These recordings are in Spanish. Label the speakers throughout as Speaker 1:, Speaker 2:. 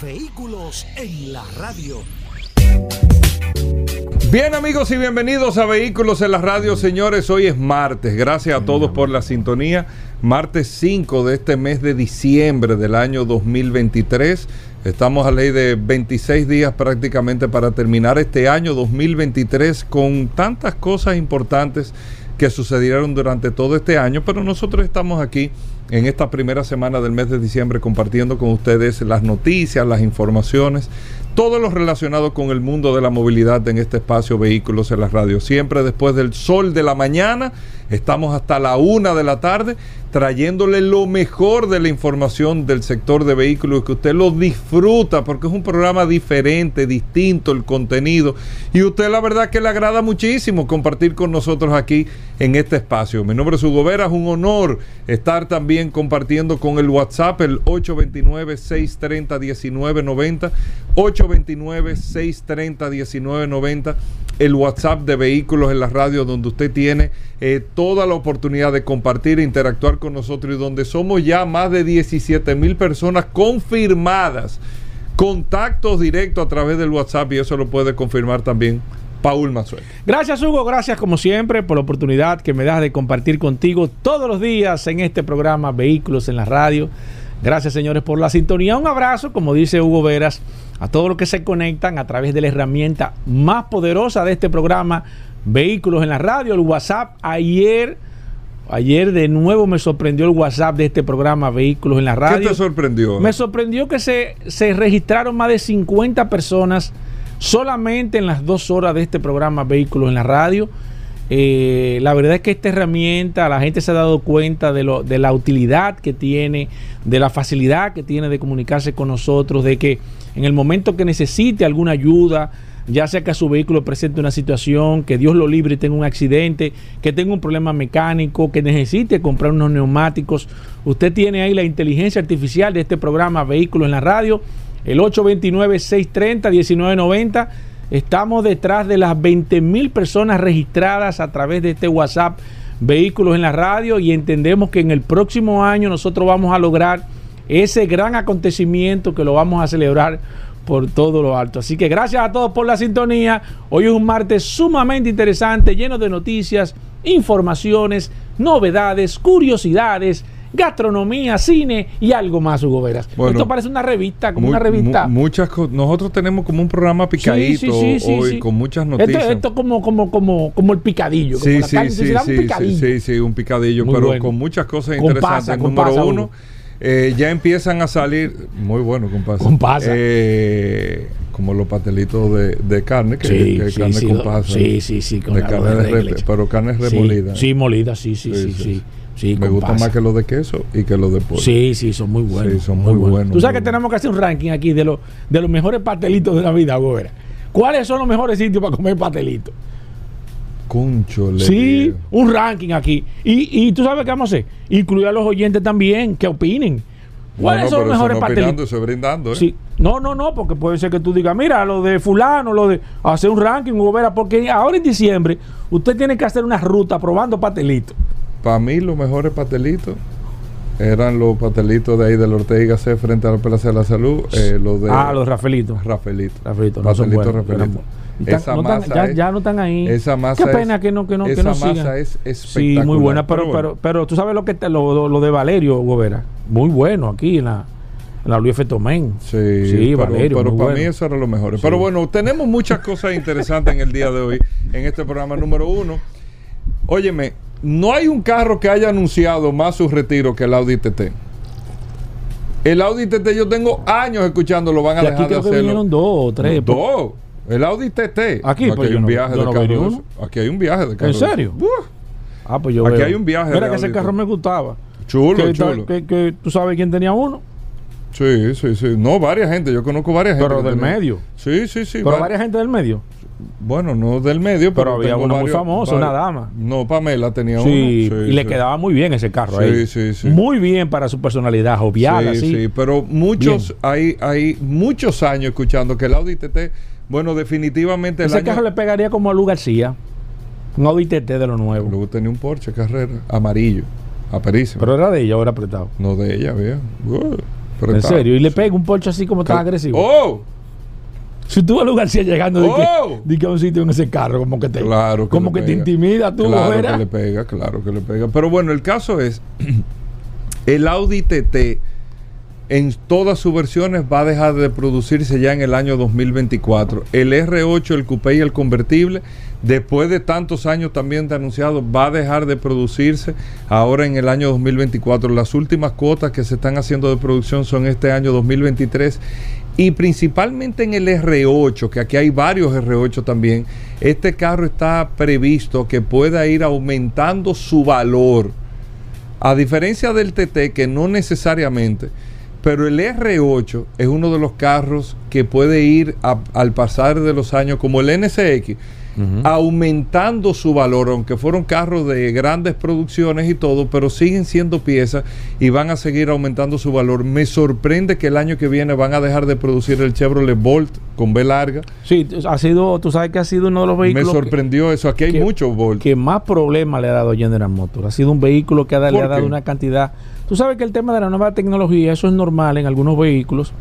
Speaker 1: Vehículos en la radio.
Speaker 2: Bien amigos y bienvenidos a Vehículos en la Radio, señores. Hoy es martes. Gracias a todos por la sintonía. Martes 5 de este mes de diciembre del año 2023. Estamos a ley de 26 días prácticamente para terminar este año 2023 con tantas cosas importantes que sucedieron durante todo este año, pero nosotros estamos aquí en esta primera semana del mes de diciembre compartiendo con ustedes las noticias, las informaciones, todo lo relacionado con el mundo de la movilidad en este espacio Vehículos en la Radio. Siempre después del sol de la mañana, estamos hasta la una de la tarde trayéndole lo mejor de la información del sector de vehículos, que usted lo disfruta porque es un programa diferente, distinto el contenido y usted la verdad que le agrada muchísimo compartir con nosotros aquí en este espacio. Mi nombre es Hugo Vera, es un honor estar también compartiendo con el WhatsApp el 829-630-1990, 829-630-1990, el WhatsApp de vehículos en la radio donde usted tiene eh, toda la oportunidad de compartir e interactuar con nosotros y donde somos ya más de 17 mil personas confirmadas, contactos directos a través del WhatsApp y eso lo puede confirmar también Paul Mazuel.
Speaker 3: Gracias Hugo, gracias como siempre por la oportunidad que me das de compartir contigo todos los días en este programa Vehículos en la Radio. Gracias señores por la sintonía. Un abrazo, como dice Hugo Veras, a todos los que se conectan a través de la herramienta más poderosa de este programa, Vehículos en la Radio, el WhatsApp. Ayer, ayer de nuevo me sorprendió el WhatsApp de este programa Vehículos en la Radio.
Speaker 2: ¿Qué te sorprendió?
Speaker 3: Me sorprendió que se, se registraron más de 50 personas solamente en las dos horas de este programa Vehículos en la Radio. Eh, la verdad es que esta herramienta, la gente se ha dado cuenta de, lo, de la utilidad que tiene, de la facilidad que tiene de comunicarse con nosotros, de que en el momento que necesite alguna ayuda, ya sea que su vehículo presente una situación, que Dios lo libre y tenga un accidente, que tenga un problema mecánico, que necesite comprar unos neumáticos, usted tiene ahí la inteligencia artificial de este programa Vehículos en la Radio, el 829-630-1990. Estamos detrás de las 20 mil personas registradas a través de este WhatsApp Vehículos en la Radio y entendemos que en el próximo año nosotros vamos a lograr ese gran acontecimiento que lo vamos a celebrar por todo lo alto. Así que gracias a todos por la sintonía. Hoy es un martes sumamente interesante, lleno de noticias, informaciones, novedades, curiosidades gastronomía, cine y algo más, Hugo Veras.
Speaker 2: Bueno,
Speaker 3: Esto parece una revista, como una revista.
Speaker 2: mu- muchas nosotros tenemos como un programa picadito
Speaker 3: Sí, sí, sí, sí,
Speaker 2: hoy con muchas
Speaker 3: Esto,
Speaker 2: noticias.
Speaker 3: esto como, como, como, como el picadillo. como
Speaker 2: Sí,
Speaker 3: la
Speaker 2: sí,
Speaker 3: carne,
Speaker 2: sí,
Speaker 3: un picadillo.
Speaker 2: sí, sí, un picadillo,
Speaker 3: Muy
Speaker 2: pero
Speaker 3: bueno.
Speaker 2: con muchas cosas
Speaker 3: Con
Speaker 2: interesantes.
Speaker 3: pasa,
Speaker 2: Número
Speaker 3: pasa,
Speaker 2: uno. Eh, ya empiezan a salir, muy bueno. Con pasa. Eh, como los pastelitos de, de carne, que,
Speaker 3: Sí,
Speaker 2: que
Speaker 3: sí,
Speaker 2: carne
Speaker 3: sí,
Speaker 2: con pasa.
Speaker 3: sí, sí, sí, con
Speaker 2: de
Speaker 3: arroz
Speaker 2: carne
Speaker 3: de
Speaker 2: re- pero carne remolida.
Speaker 3: Sí, molida, sí, sí, sí, sí.
Speaker 2: Me gusta
Speaker 3: pasa.
Speaker 2: más que los de queso y que los de pollo.
Speaker 3: Sí, sí, son muy buenos.
Speaker 2: Sí, son muy buenos,
Speaker 3: Tú sabes que tenemos que hacer un ranking aquí de, los de los mejores pastelitos de Navidad, Hugo Veras. ¿Cuáles son los mejores sitios para comer pastelitos?
Speaker 2: Concho, le
Speaker 3: Sí, un ranking aquí. Y, y tú sabes qué vamos a hacer. Incluir a los oyentes también, que opinen. ¿Cuáles
Speaker 2: No, no,
Speaker 3: son los mejores pastelitos?
Speaker 2: brindando, ¿eh?
Speaker 3: Sí. No, no, no, porque puede ser que tú digas, mira, lo de fulano, lo de hacer un ranking, Hugo Vera, porque ahora en diciembre usted tiene que hacer una ruta probando pastelitos.
Speaker 2: Para mí los mejores pastelitos eran los pastelitos de ahí del Ortega C frente a la Plaza de la Salud, eh, los de
Speaker 3: ah, los Rafelitos.
Speaker 2: Rafaelito.
Speaker 3: Rafaelito, no
Speaker 2: Rafaelito. Esa
Speaker 3: no tan-
Speaker 2: masa
Speaker 3: ya,
Speaker 2: es-
Speaker 3: ya no están ahí.
Speaker 2: Esa masa
Speaker 3: Qué pena
Speaker 2: es-
Speaker 3: que no, que no, que
Speaker 2: esa
Speaker 3: no
Speaker 2: masa
Speaker 3: sigan.
Speaker 2: es
Speaker 3: Sí,
Speaker 2: espectacular.
Speaker 3: muy buena, pero,
Speaker 2: Pero bueno.
Speaker 3: pero, tú sabes lo que te- lo, lo- lo de Valerio, Hugo Vera. Muy bueno aquí en la, en la Luis F. Tomén.
Speaker 2: Sí,
Speaker 3: Sí,
Speaker 2: pero,
Speaker 3: Valerio,
Speaker 2: pero para
Speaker 3: bueno.
Speaker 2: mí eso era lo mejor. Pero bueno, tenemos muchas cosas interesantes en el día de hoy, en este programa número uno. Óyeme, no hay un carro que haya anunciado más su retiro que el Audi TT. El Audi TT yo tengo años escuchándolo, van a
Speaker 3: Y aquí
Speaker 2: dejar de
Speaker 3: creo que
Speaker 2: hacerlo.
Speaker 3: vinieron dos o tres.
Speaker 2: No, dos. El Audi TT.
Speaker 3: Aquí,
Speaker 2: No,
Speaker 3: pues
Speaker 2: hay
Speaker 3: yo
Speaker 2: un
Speaker 3: no-
Speaker 2: viaje de
Speaker 3: no
Speaker 2: carro de. Aquí hay un viaje de carro.
Speaker 3: ¿En serio? Ah, pues yo
Speaker 2: Aquí
Speaker 3: veo.
Speaker 2: hay un viaje
Speaker 3: Mira
Speaker 2: de
Speaker 3: que ese carro me gustaba.
Speaker 2: chulo,
Speaker 3: que,
Speaker 2: chulo.
Speaker 3: Que, que tú sabes quién tenía uno.
Speaker 2: Sí, sí, sí. No, varias gente. Yo conozco varias gente.
Speaker 3: Pero del
Speaker 2: tenía-
Speaker 3: medio.
Speaker 2: Sí, sí, sí.
Speaker 3: Pero
Speaker 2: va-
Speaker 3: varias gente del medio.
Speaker 2: Bueno, no del medio, pero,
Speaker 3: Pero había una muy
Speaker 2: varios-
Speaker 3: una dama.
Speaker 2: No, Pamela tenía
Speaker 3: Sí,
Speaker 2: uno.
Speaker 3: y le quedaba muy bien ese carro
Speaker 2: Sí,
Speaker 3: ahí.
Speaker 2: sí, sí.
Speaker 3: Muy bien para su personalidad, jovial,
Speaker 2: sí,
Speaker 3: así.
Speaker 2: sí, pero muchos, hay, hay muchos años escuchando que el Audi TT, bueno, definitivamente el
Speaker 3: Ese
Speaker 2: año-
Speaker 3: carro le pegaría como a Lu García. Un Audi TT de lo nuevo.
Speaker 2: Luego tenía un Porsche Carrera amarillo, aparísimo.
Speaker 3: Pero era de ella era apretado.
Speaker 2: no de ella, vea. Uh,
Speaker 3: En serio. Y le pega un Porsche así como tan agresivo.
Speaker 2: ¡Oh!
Speaker 3: Si tú a Lu García llegando de,
Speaker 2: ¡Oh!
Speaker 3: que, de que a un sitio en ese carro, como que te,
Speaker 2: Claro que
Speaker 3: como que te intimida tú,
Speaker 2: Claro que le pega, claro que le pega. Pero bueno, el caso es, el Audi TT en todas sus versiones va a dejar de producirse ya en el año 2024. El R8, el coupé y el convertible, después de tantos años también de anunciado, va a dejar de producirse ahora en el año 2024. Las últimas cuotas que se están haciendo de producción son este año 2023 y principalmente en el R8, que aquí hay varios R8 también, este carro está previsto que pueda ir aumentando su valor. A diferencia del TT, que no necesariamente, pero el R8 es uno de los carros que puede ir a- al pasar de los años, como el NSX, aumentando su valor, aunque fueron carros de grandes producciones y todo, pero siguen siendo piezas y van a seguir aumentando su valor. Me sorprende que el año que viene van a dejar de producir el Chevrolet Bolt con B larga.
Speaker 3: Sí, ha sido, tú sabes que ha sido uno de los
Speaker 2: Me
Speaker 3: vehículos que-
Speaker 2: sorprendió eso. Aquí hay
Speaker 3: que-
Speaker 2: muchos Bolt.
Speaker 3: que más problemas le ha dado General Motors. Ha sido un vehículo que ha, le
Speaker 2: ¿Por
Speaker 3: ha dado
Speaker 2: qué?
Speaker 3: una cantidad. Tú sabes que el tema de la nueva tecnología, eso es normal en algunos vehículos.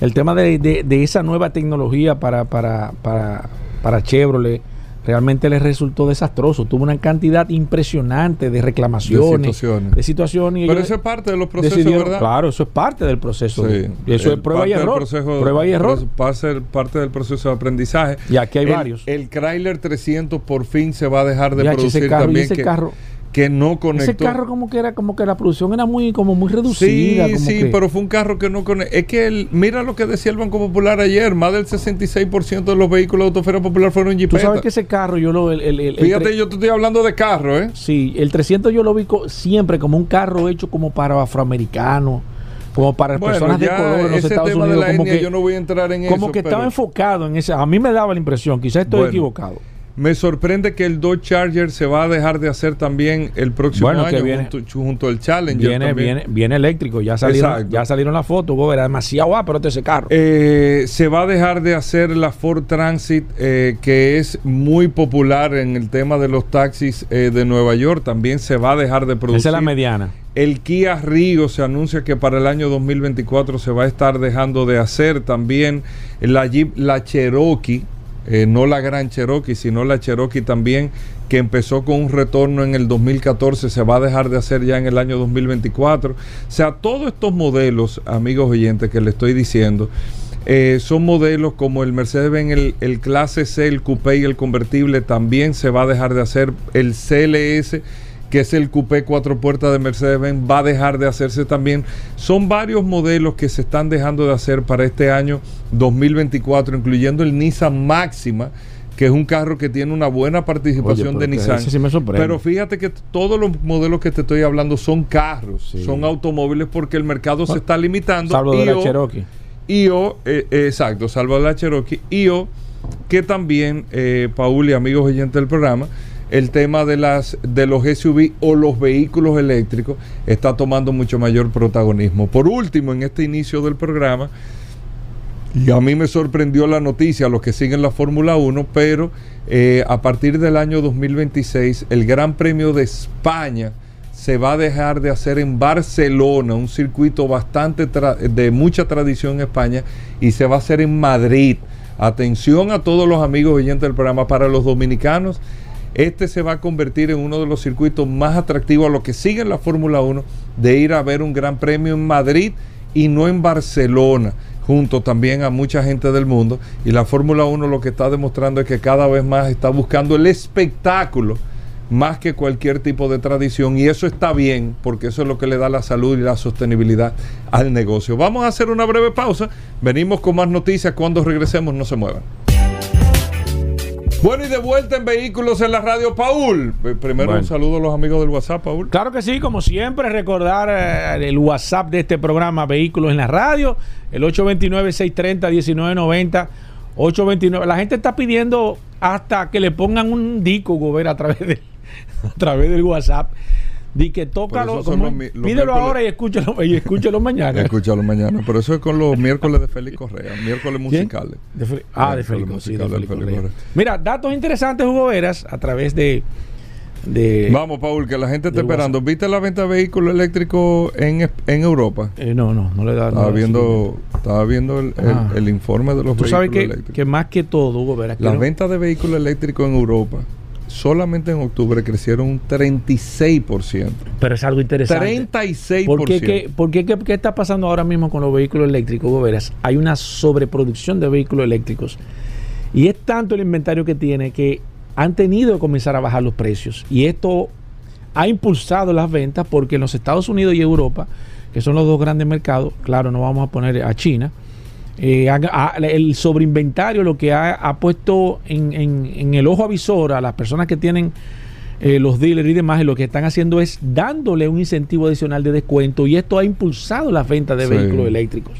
Speaker 3: El tema de, de- de esa nueva tecnología para, para, para, para Chevrolet realmente le resultó desastroso. Tuvo una cantidad impresionante de reclamaciones,
Speaker 2: De situaciones.
Speaker 3: de situaciones, y
Speaker 2: Pero eso es parte de los procesos, ¿verdad?
Speaker 3: Claro, eso es parte del proceso.
Speaker 2: Sí.
Speaker 3: Eso es prueba y error.
Speaker 2: proceso-
Speaker 3: prueba y error.
Speaker 2: Va a ser parte del proceso de aprendizaje.
Speaker 3: Y aquí hay
Speaker 2: El-
Speaker 3: varios.
Speaker 2: El Chrysler 300 por fin se va a dejar de
Speaker 3: ese
Speaker 2: producir
Speaker 3: carro- y
Speaker 2: también.
Speaker 3: ese
Speaker 2: que,
Speaker 3: carro-
Speaker 2: que no conectó.
Speaker 3: Ese carro como que era como que la producción era muy como muy reducida.
Speaker 2: Sí,
Speaker 3: como
Speaker 2: sí,
Speaker 3: que-
Speaker 2: pero fue un carro que no conectó. Es que el, mira lo que decía el Banco Popular ayer: más del 66% de los vehículos de Autofera Popular fueron
Speaker 3: Tú
Speaker 2: Jeepeta.
Speaker 3: sabes que ese carro yo lo... El, el- el- el
Speaker 2: Fíjate, yo te estoy hablando de carro, ¿eh?
Speaker 3: Sí, el 300 yo lo vi siempre como un carro hecho como para afroamericanos, como para
Speaker 2: Bueno,
Speaker 3: personas de color en los Estados Unidos. como
Speaker 2: etnia
Speaker 3: que,
Speaker 2: yo no voy a entrar en
Speaker 3: como
Speaker 2: eso.
Speaker 3: que
Speaker 2: pero-
Speaker 3: estaba enfocado en ese... A mí me daba la impresión, quizás estoy
Speaker 2: Bueno,
Speaker 3: equivocado.
Speaker 2: Me sorprende que el Dodge Charger se va a dejar de hacer también el próximo
Speaker 3: Bueno, que
Speaker 2: año
Speaker 3: viene-
Speaker 2: junto, junto al Challenger.
Speaker 3: Viene,
Speaker 2: también.
Speaker 3: viene, viene eléctrico, ya salieron,
Speaker 2: Exacto.
Speaker 3: ya salieron las fotos, era demasiado pero ese carro.
Speaker 2: Eh, se va a dejar de hacer la Ford Transit, eh, que es muy popular en el tema de los taxis eh, de Nueva York. También se va a dejar de producir.
Speaker 3: Esa es la mediana.
Speaker 2: El Kia Rio se anuncia que para el año 2024 se va a estar dejando de hacer también la Jeep, la Cherokee, eh, no la Gran Cherokee, sino la Cherokee también, que empezó con un retorno en el 2014, se va a dejar de hacer ya en el año 2024. O sea, todos estos modelos, amigos oyentes, que le estoy diciendo, eh, son modelos como el Mercedes-Benz, el, el Clase C, el Coupé y el convertible, también se va a dejar de hacer el CLS que es el coupé cuatro puertas de Mercedes-Benz, va a dejar de hacerse también. Son varios modelos que se están dejando de hacer para este año 2024, incluyendo el Nissan Máxima, que es un carro que tiene una buena participación
Speaker 3: Oye,
Speaker 2: de Nissan.
Speaker 3: sí me.
Speaker 2: Pero fíjate que todos los modelos que te estoy hablando son carros,
Speaker 3: Sí.
Speaker 2: son automóviles porque el mercado se está limitando.
Speaker 3: Salvo de la
Speaker 2: o-
Speaker 3: Cherokee.
Speaker 2: y o, eh, eh, exacto, salvo la Cherokee. Y o, que también, eh, Paul y amigos oyentes del programa, el tema de, las, de los SUV o los vehículos eléctricos está tomando mucho mayor protagonismo. Por último, en este inicio del programa, y a mí me sorprendió la noticia, a los que siguen la Fórmula 1, pero eh, a partir del año 2026, el Gran Premio de España se va a dejar de hacer en Barcelona, un circuito bastante de mucha tradición en España, y se va a hacer en Madrid. Atención a todos los amigos oyentes del programa, para los dominicanos, este se va a convertir en uno de los circuitos más atractivos a los que siguen la Fórmula 1 de ir a ver un gran premio en Madrid y no en Barcelona, junto también a mucha gente del mundo. Y la Fórmula 1 lo que está demostrando es que cada vez más está buscando el espectáculo más que cualquier tipo de tradición y eso está bien porque eso es lo que le da la salud y la sostenibilidad al negocio. Vamos a hacer una breve pausa, venimos con más noticias, cuando regresemos no se muevan. Bueno, y de vuelta en Vehículos en la Radio, Paul. Primero
Speaker 3: Bueno.
Speaker 2: un saludo a los amigos del WhatsApp, Paul.
Speaker 3: Claro que sí, como siempre, recordar eh, el WhatsApp de este programa Vehículos en la Radio, el 829-630-1990. 829. La gente está pidiendo hasta que le pongan un disco, Gobera, a través del, a través del WhatsApp. Di que tócalo, como-
Speaker 2: los los
Speaker 3: pídelo ahora y escúchalo, y escúchalo mañana.
Speaker 2: Escúchalo mañana. Pero eso es con los miércoles de Félix Correa, miércoles musicales.
Speaker 3: De ah, de Félix, sí, de Félix Correa.
Speaker 2: Correa.
Speaker 3: Mira, datos interesantes, Hugo Veras, a través de. de
Speaker 2: Vamos, Paul, que la gente está esperando. ¿Viste la venta de vehículos eléctricos en, en Europa?
Speaker 3: eh, no, no, no le da. no
Speaker 2: Estaba viendo, estaba viendo el, el-
Speaker 3: Ah.
Speaker 2: el informe de los
Speaker 3: Tú
Speaker 2: vehículos
Speaker 3: sabes que,
Speaker 2: eléctricos.
Speaker 3: que más que todo, Hugo Veras,
Speaker 2: Las
Speaker 3: quiero-
Speaker 2: ventas de vehículos eléctricos en Europa solamente en octubre crecieron un 36%.
Speaker 3: pero es algo interesante.
Speaker 2: 36%.
Speaker 3: ¿Por qué, qué- por qué- qué- qué está pasando ahora mismo con los vehículos eléctricos? Hugo Veras? Hay una sobreproducción de vehículos eléctricos. Y es tanto el inventario que tiene que han tenido que comenzar a bajar los precios. Y esto ha impulsado las ventas porque en los Estados Unidos y Europa, que son los dos grandes mercados, claro, no vamos a poner a China, eh, el sobreinventario lo que ha, ha puesto en, en- en el ojo avisor a las personas que tienen eh, los dealers y demás, y lo que están haciendo es dándole un incentivo adicional de descuento y esto ha impulsado las ventas de
Speaker 2: Sí.
Speaker 3: vehículos eléctricos.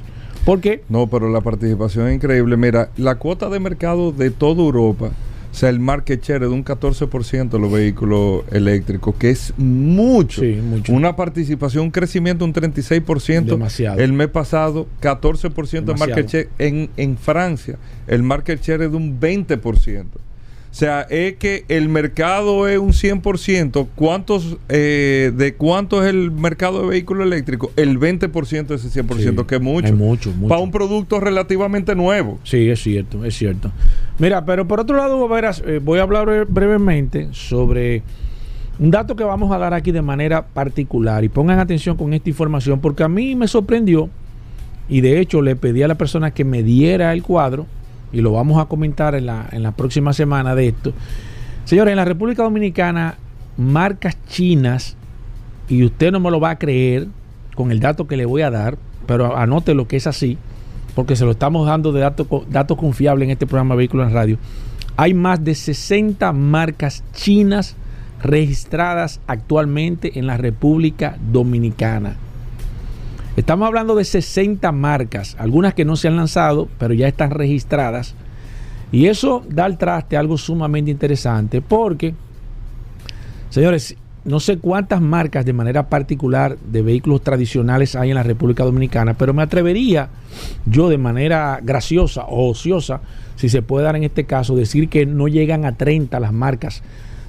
Speaker 3: Porque
Speaker 2: No, pero la participación es increíble. Mira, la cuota de mercado de toda Europa, sea, el market share es de un 14% de los vehículos eléctricos, que es mucho.
Speaker 3: Sí, mucho.
Speaker 2: Una participación, un crecimiento de un 36%.
Speaker 3: Demasiado.
Speaker 2: El mes pasado, 14% de market
Speaker 3: Demasiado.
Speaker 2: share. En, en Francia, el market share es de un 20%. O sea, es que el mercado es un 100%. ¿Cuántos, eh, ¿De cuánto es el mercado de vehículos eléctricos? El 20% de ese 100%,
Speaker 3: Sí,
Speaker 2: que es mucho.
Speaker 3: es mucho, mucho.
Speaker 2: Para un producto relativamente nuevo.
Speaker 3: Sí, es cierto, es cierto. Mira, pero por otro lado, verás, eh, voy a hablar bre- brevemente sobre un dato que vamos a dar aquí de manera particular y pongan atención con esta información porque a mí me sorprendió y de hecho le pedí a la persona que me diera el cuadro y lo vamos a comentar en la, en próxima semana de esto. Señores, en la República Dominicana, marcas chinas, y usted no me lo va a creer con el dato que le voy a dar, pero anote lo que es así, porque se lo estamos dando de datos datos confiables en este programa Vehículos en Radio. Hay más de 60 marcas chinas registradas actualmente en la República Dominicana. Estamos hablando de 60 marcas, algunas que no se han lanzado, pero ya están registradas. Y eso da al traste algo sumamente interesante, porque, señores, no sé cuántas marcas de manera particular de vehículos tradicionales hay en la República Dominicana, pero me atrevería yo de manera graciosa o ociosa, si se puede dar en este caso, decir que no llegan a 30 las marcas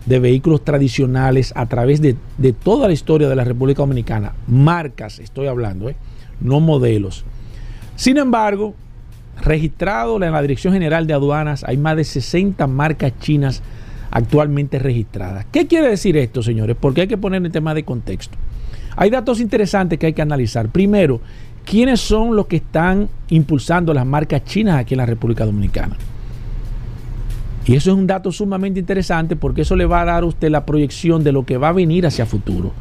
Speaker 3: de vehículos tradicionales a través de, toda la historia de la República Dominicana. Marcas, estoy hablando, ¿eh? no modelos. Sin embargo, registrado en la Dirección General de Aduanas, hay más de 60 marcas chinas actualmente registradas. ¿Qué quiere decir esto, señores? Porque hay que poner el tema de contexto. Hay datos interesantes que hay que analizar. Primero, ¿quiénes son los que están impulsando las marcas chinas aquí en la República Dominicana? Y eso es un dato sumamente interesante porque eso le va a dar a usted la proyección de lo que va a venir hacia futuro.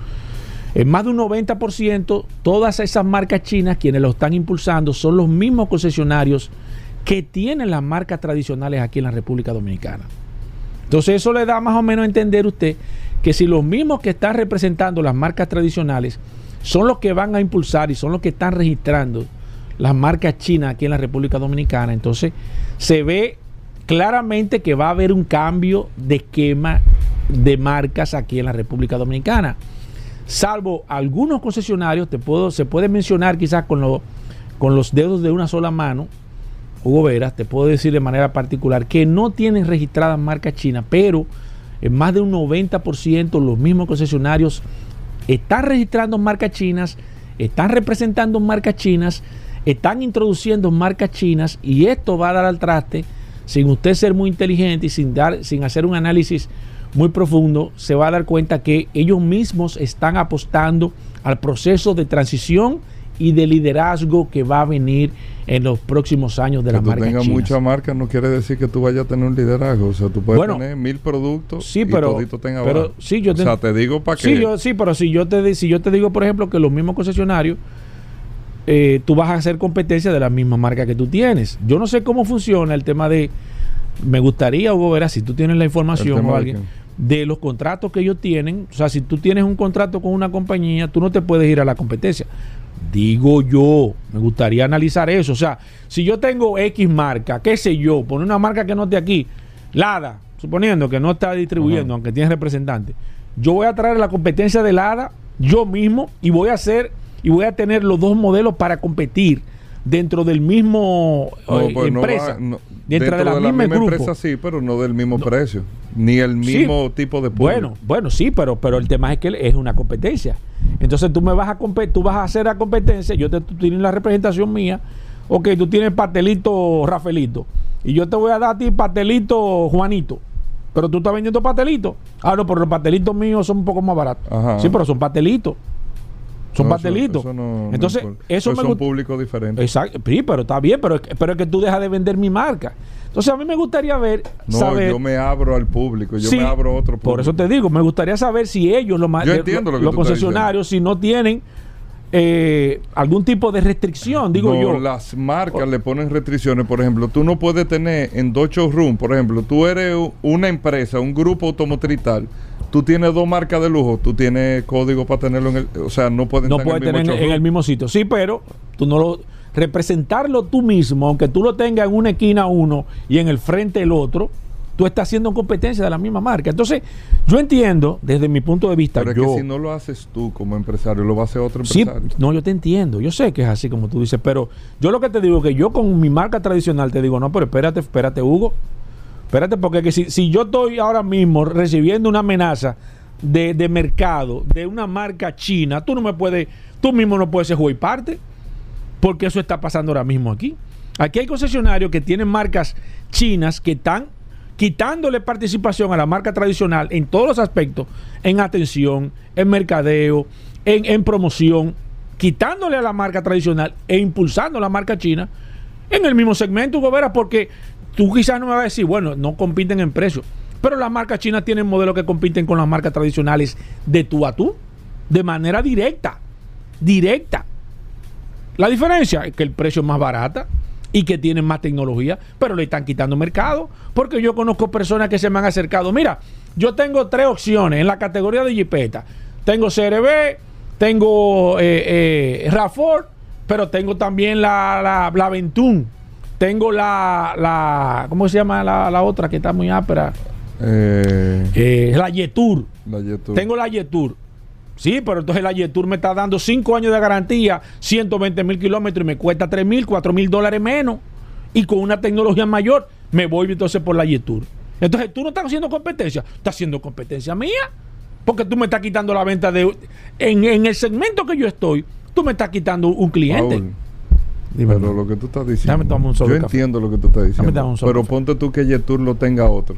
Speaker 3: En más de un 90%, todas esas marcas chinas, quienes lo están impulsando, son los mismos concesionarios que tienen las marcas tradicionales aquí en la República Dominicana. Entonces eso le da más o menos a entender usted que si los mismos que están representando las marcas tradicionales son los que van a impulsar y son los que están registrando las marcas chinas aquí en la República Dominicana, entonces se ve claramente que va a haber un cambio de esquema de marcas aquí en la República Dominicana. Salvo algunos concesionarios, te puedo, se puede mencionar quizás con, con los dedos de una sola mano, Hugo Veras, te puedo decir de manera particular que no tienen registradas marcas chinas, pero en más de un 90% los mismos concesionarios están registrando marcas chinas, están representando marcas chinas, están introduciendo marcas chinas y esto va a dar al traste, sin usted ser muy inteligente y sin, dar, sin hacer un análisis muy profundo, se va a dar cuenta que ellos mismos están apostando al proceso de transición y de liderazgo que va a venir en los próximos años de
Speaker 2: que
Speaker 3: las marcas
Speaker 2: tengas
Speaker 3: chinas.
Speaker 2: muchas marcas no quiere decir que tú vayas a tener un liderazgo. O sea, tú puedes
Speaker 3: Bueno,
Speaker 2: tener mil productos
Speaker 3: sí,
Speaker 2: y
Speaker 3: pero-
Speaker 2: todito tenga
Speaker 3: pero sí, yo
Speaker 2: o
Speaker 3: te-
Speaker 2: sea, te digo para que...
Speaker 3: Sí, yo, sí, pero si yo te si yo te digo, por ejemplo, que los mismos concesionarios, eh, tú vas a hacer competencia de la misma marca que tú tienes. Yo no sé cómo funciona el tema de, me gustaría, Hugo, verás, si tú tienes la información o
Speaker 2: de
Speaker 3: alguien, de los contratos que ellos tienen. O sea, si tú tienes un contrato con una compañía, tú no te puedes ir a la competencia. Digo yo, me gustaría analizar eso. O sea, si yo tengo X marca, qué sé yo, poner una marca que no esté aquí, Lada, suponiendo que no está distribuyendo,
Speaker 2: Ajá.
Speaker 3: aunque tiene representante, yo voy a traer la competencia de Lada yo mismo y voy a hacer y voy a tener los dos modelos para competir dentro del mismo
Speaker 2: No,
Speaker 3: eh,
Speaker 2: pues no
Speaker 3: empresa,
Speaker 2: va- no,
Speaker 3: dentro, de la, misma, grupo.
Speaker 2: empresa sí, pero no del mismo precio, ni el
Speaker 3: Sí.
Speaker 2: mismo tipo de público.
Speaker 3: Bueno, bueno, sí, pero, pero el tema es que es una competencia. Entonces tú me vas a tú vas a hacer la competencia, yo te tú tienes la representación mía, ok, tú tienes pastelito Rafaelito, y yo te voy a dar a ti pastelito Juanito. Pero tú estás vendiendo pastelitos. Ah, no, pero los pastelitos míos son un poco más baratos.
Speaker 2: Ajá.
Speaker 3: Sí, pero son pastelitos. Son
Speaker 2: No, eso-
Speaker 3: pastelitos.
Speaker 2: eso no- no
Speaker 3: Entonces,
Speaker 2: importa.
Speaker 3: eso
Speaker 2: Pues
Speaker 3: me
Speaker 2: son públicos diferentes.
Speaker 3: Exacto, sí, pero está bien, pero, es que- pero es que tú dejas de vender mi marca. Entonces, a mí me gustaría ver,
Speaker 2: No,
Speaker 3: saber.
Speaker 2: yo me abro al público, yo
Speaker 3: Sí,
Speaker 2: me abro a otro público.
Speaker 3: Por eso te digo, me gustaría saber si ellos, los,
Speaker 2: Yo entiendo lo que
Speaker 3: los
Speaker 2: tú
Speaker 3: concesionarios, si no tienen eh, algún tipo de restricción, digo
Speaker 2: No,
Speaker 3: yo.
Speaker 2: Las marcas le ponen restricciones. Por ejemplo, tú no puedes tener en dos showrooms, por ejemplo, tú eres una empresa, un grupo automotriz tal, tú tienes dos marcas de lujo, tú tienes código para tenerlo en el. O sea, no pueden
Speaker 3: no
Speaker 2: estar
Speaker 3: puede
Speaker 2: en el mismo
Speaker 3: tener en el mismo sitio. Sí, pero tú no lo representarlo tú mismo, aunque tú lo tengas en una esquina uno y en el frente el otro, tú estás haciendo competencia de la misma marca. Entonces, yo entiendo desde mi punto de vista,
Speaker 2: Pero es
Speaker 3: yo
Speaker 2: que si no lo haces tú como empresario, lo va a hacer otro
Speaker 3: Sí,
Speaker 2: empresario.
Speaker 3: no, yo te entiendo. Yo sé que es así como tú dices, pero yo lo que te digo es que yo con mi marca tradicional te digo, no, pero espérate, espérate, Hugo. Espérate, porque que si, si yo estoy ahora mismo recibiendo una amenaza de, de mercado de una marca china, tú no me puedes, tú mismo no puedes ser juez parte, porque eso está pasando ahora mismo aquí. Aquí hay concesionarios que tienen marcas chinas que están quitándole participación a la marca tradicional en todos los aspectos, en atención, en mercadeo, en, en promoción, quitándole a la marca tradicional e impulsando la marca china en el mismo segmento, Hugo Vera, porque tú quizás no me vas a decir, bueno, no compiten en precio, pero las marcas chinas tienen modelos que compiten con las marcas tradicionales de tú a tú, de manera directa, directa. La diferencia es que el precio es más barata y que tienen más tecnología, pero le están quitando mercado. Porque yo conozco personas que se me han acercado. Mira, yo tengo tres opciones en la categoría de Jeepeta. Tengo CRB, tengo eh, eh, RAV4, pero tengo también la, la. Tengo la, la, ¿cómo se llama la, la otra que está muy ápera?
Speaker 2: Eh,
Speaker 3: Eh, la Yetur.
Speaker 2: la.
Speaker 3: Tengo la Yetur. Sí, pero entonces la Yetur me está dando 5 años de garantía, 120 mil kilómetros y me cuesta 3 mil, 4 mil dólares menos. Y con una tecnología mayor, me voy entonces por la Yetur. Entonces tú no estás haciendo competencia, estás haciendo competencia mía. Porque tú me estás quitando la venta de. En, en el segmento que yo estoy, tú me estás quitando un cliente.
Speaker 2: Paul,
Speaker 3: Dime,
Speaker 2: pero lo que tú estás diciendo.
Speaker 3: Dame un
Speaker 2: yo entiendo lo que tú estás diciendo.
Speaker 3: un
Speaker 2: pero
Speaker 3: café.
Speaker 2: ponte tú que Yetur lo tenga otro.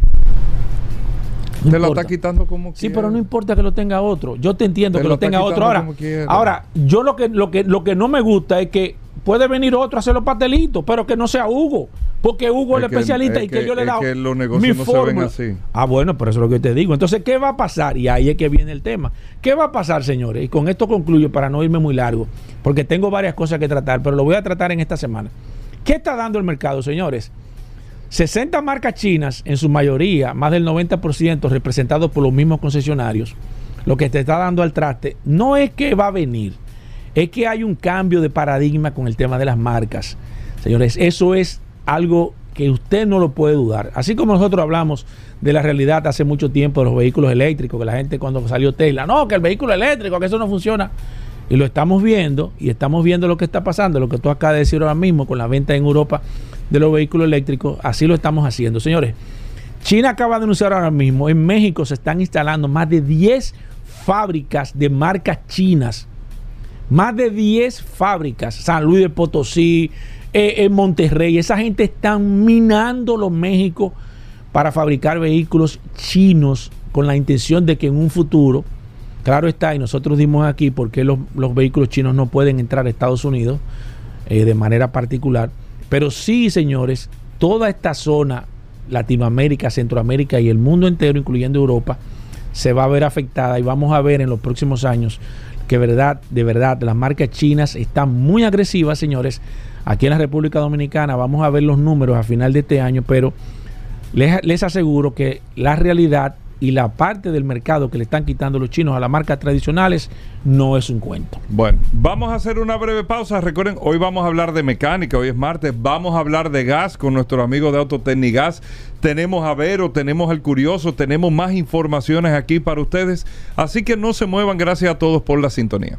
Speaker 3: No
Speaker 2: Te la
Speaker 3: importa.
Speaker 2: está quitando como
Speaker 3: Sí,
Speaker 2: quiera.
Speaker 3: pero no importa que lo tenga otro. Yo te entiendo
Speaker 2: Te
Speaker 3: que
Speaker 2: lo
Speaker 3: lo tenga otro. Ahora, ahora yo lo que, lo, que, lo que no me gusta es que puede venir otro a hacer los pastelitos, pero que no sea Hugo. Porque Hugo es el
Speaker 2: que-
Speaker 3: especialista
Speaker 2: es
Speaker 3: y que,
Speaker 2: que-
Speaker 3: yo le he dado
Speaker 2: que los negocios
Speaker 3: mi
Speaker 2: no se ven así.
Speaker 3: Ah, bueno, pero eso es lo que yo te digo. Entonces, ¿qué va a pasar? Y ahí es que viene el tema. ¿Qué va a pasar, señores? Y con esto concluyo para no irme muy largo, porque tengo varias cosas que tratar, pero lo voy a tratar en esta semana. ¿Qué está dando el mercado, señores? 60 marcas chinas, en su mayoría, más del 90% representados por los mismos concesionarios, lo que te está dando al traste no es que va a venir, es que hay un cambio de paradigma con el tema de las marcas. Señores, eso es algo que usted no lo puede dudar. Así como nosotros hablamos de la realidad hace mucho tiempo de los vehículos eléctricos, que la gente cuando salió Tesla, no, que el vehículo eléctrico, que eso no funciona. Y lo estamos viendo, y estamos viendo lo que está pasando, lo que tú acabas de decir ahora mismo con la venta en Europa de los vehículos eléctricos, así lo estamos haciendo. Señores, China acaba de anunciar ahora mismo, en México se están instalando más de 10 fábricas de marcas chinas. Más de 10 fábricas, San Luis de Potosí, eh, en Monterrey, esa gente está minando los México para fabricar vehículos chinos con la intención de que en un futuro, claro está, y nosotros dimos aquí por qué los, los vehículos chinos no pueden entrar a Estados Unidos eh, de manera particular, pero sí, señores, toda esta zona, Latinoamérica, Centroamérica y el mundo entero, incluyendo Europa, se va a ver afectada y vamos a ver en los próximos años que verdad, de verdad, las marcas chinas están muy agresivas, señores. Aquí en la República Dominicana vamos a ver los números a final de este año, pero les, les aseguro que la realidad y la parte del mercado que le están quitando los chinos a las marcas tradicionales no es un cuento.
Speaker 2: Bueno, vamos a hacer una breve pausa. Recuerden, hoy vamos a hablar de mecánica, hoy es martes. Vamos a hablar de gas con nuestro amigo de Autotecnigas. Tenemos a Vero, tenemos al Curioso, tenemos más informaciones aquí para ustedes. Así que no se muevan. Gracias a todos por la sintonía.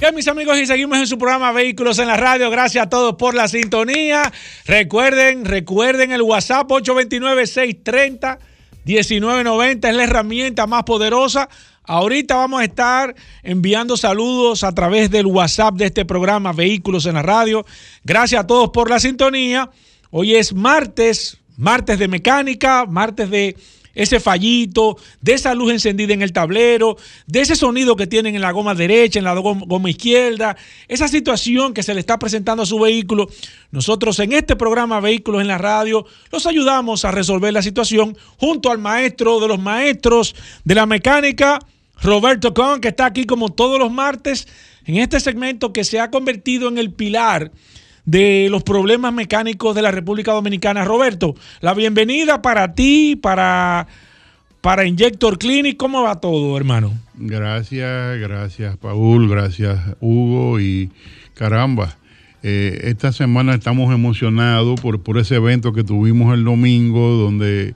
Speaker 3: Bien, mis amigos, y seguimos en su programa Vehículos en la Radio. Gracias a todos por la sintonía. Recuerden, recuerden el WhatsApp 829-630-1990. Es la herramienta más poderosa. Ahorita vamos a estar enviando saludos a través del WhatsApp de este programa Vehículos en la Radio. Gracias a todos por la sintonía. Hoy es martes, martes de mecánica, martes de ese fallito, de esa luz encendida en el tablero, de ese sonido que tienen en la goma derecha, en la goma, izquierda, esa situación que se le está presentando a su vehículo. Nosotros en este programa Vehículos en la Radio los ayudamos a resolver la situación junto al maestro de los maestros de la mecánica, Roberto Con, que está aquí como todos los martes en este segmento que se ha convertido en el pilar de los problemas mecánicos de la República Dominicana. Roberto, la bienvenida para ti, para, para Injector Clinic. ¿Cómo va todo, hermano?
Speaker 4: Gracias, gracias, Paul, gracias, Hugo, y caramba. Eh, esta semana estamos emocionados por, por ese evento que tuvimos el domingo, donde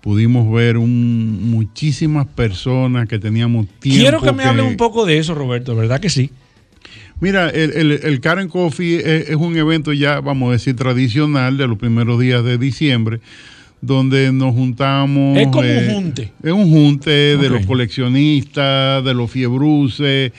Speaker 4: pudimos ver un, muchísimas personas que teníamos tiempo.
Speaker 3: Quiero que me hable un poco de eso, Roberto, ¿verdad que sí?
Speaker 4: Mira, el, el, el Karen Coffee es, es, un evento ya, vamos a decir, tradicional de los primeros días de diciembre, donde nos juntamos.
Speaker 3: Es como eh, un junte.
Speaker 4: Es un junte okay. de los coleccionistas, de los fiebruces,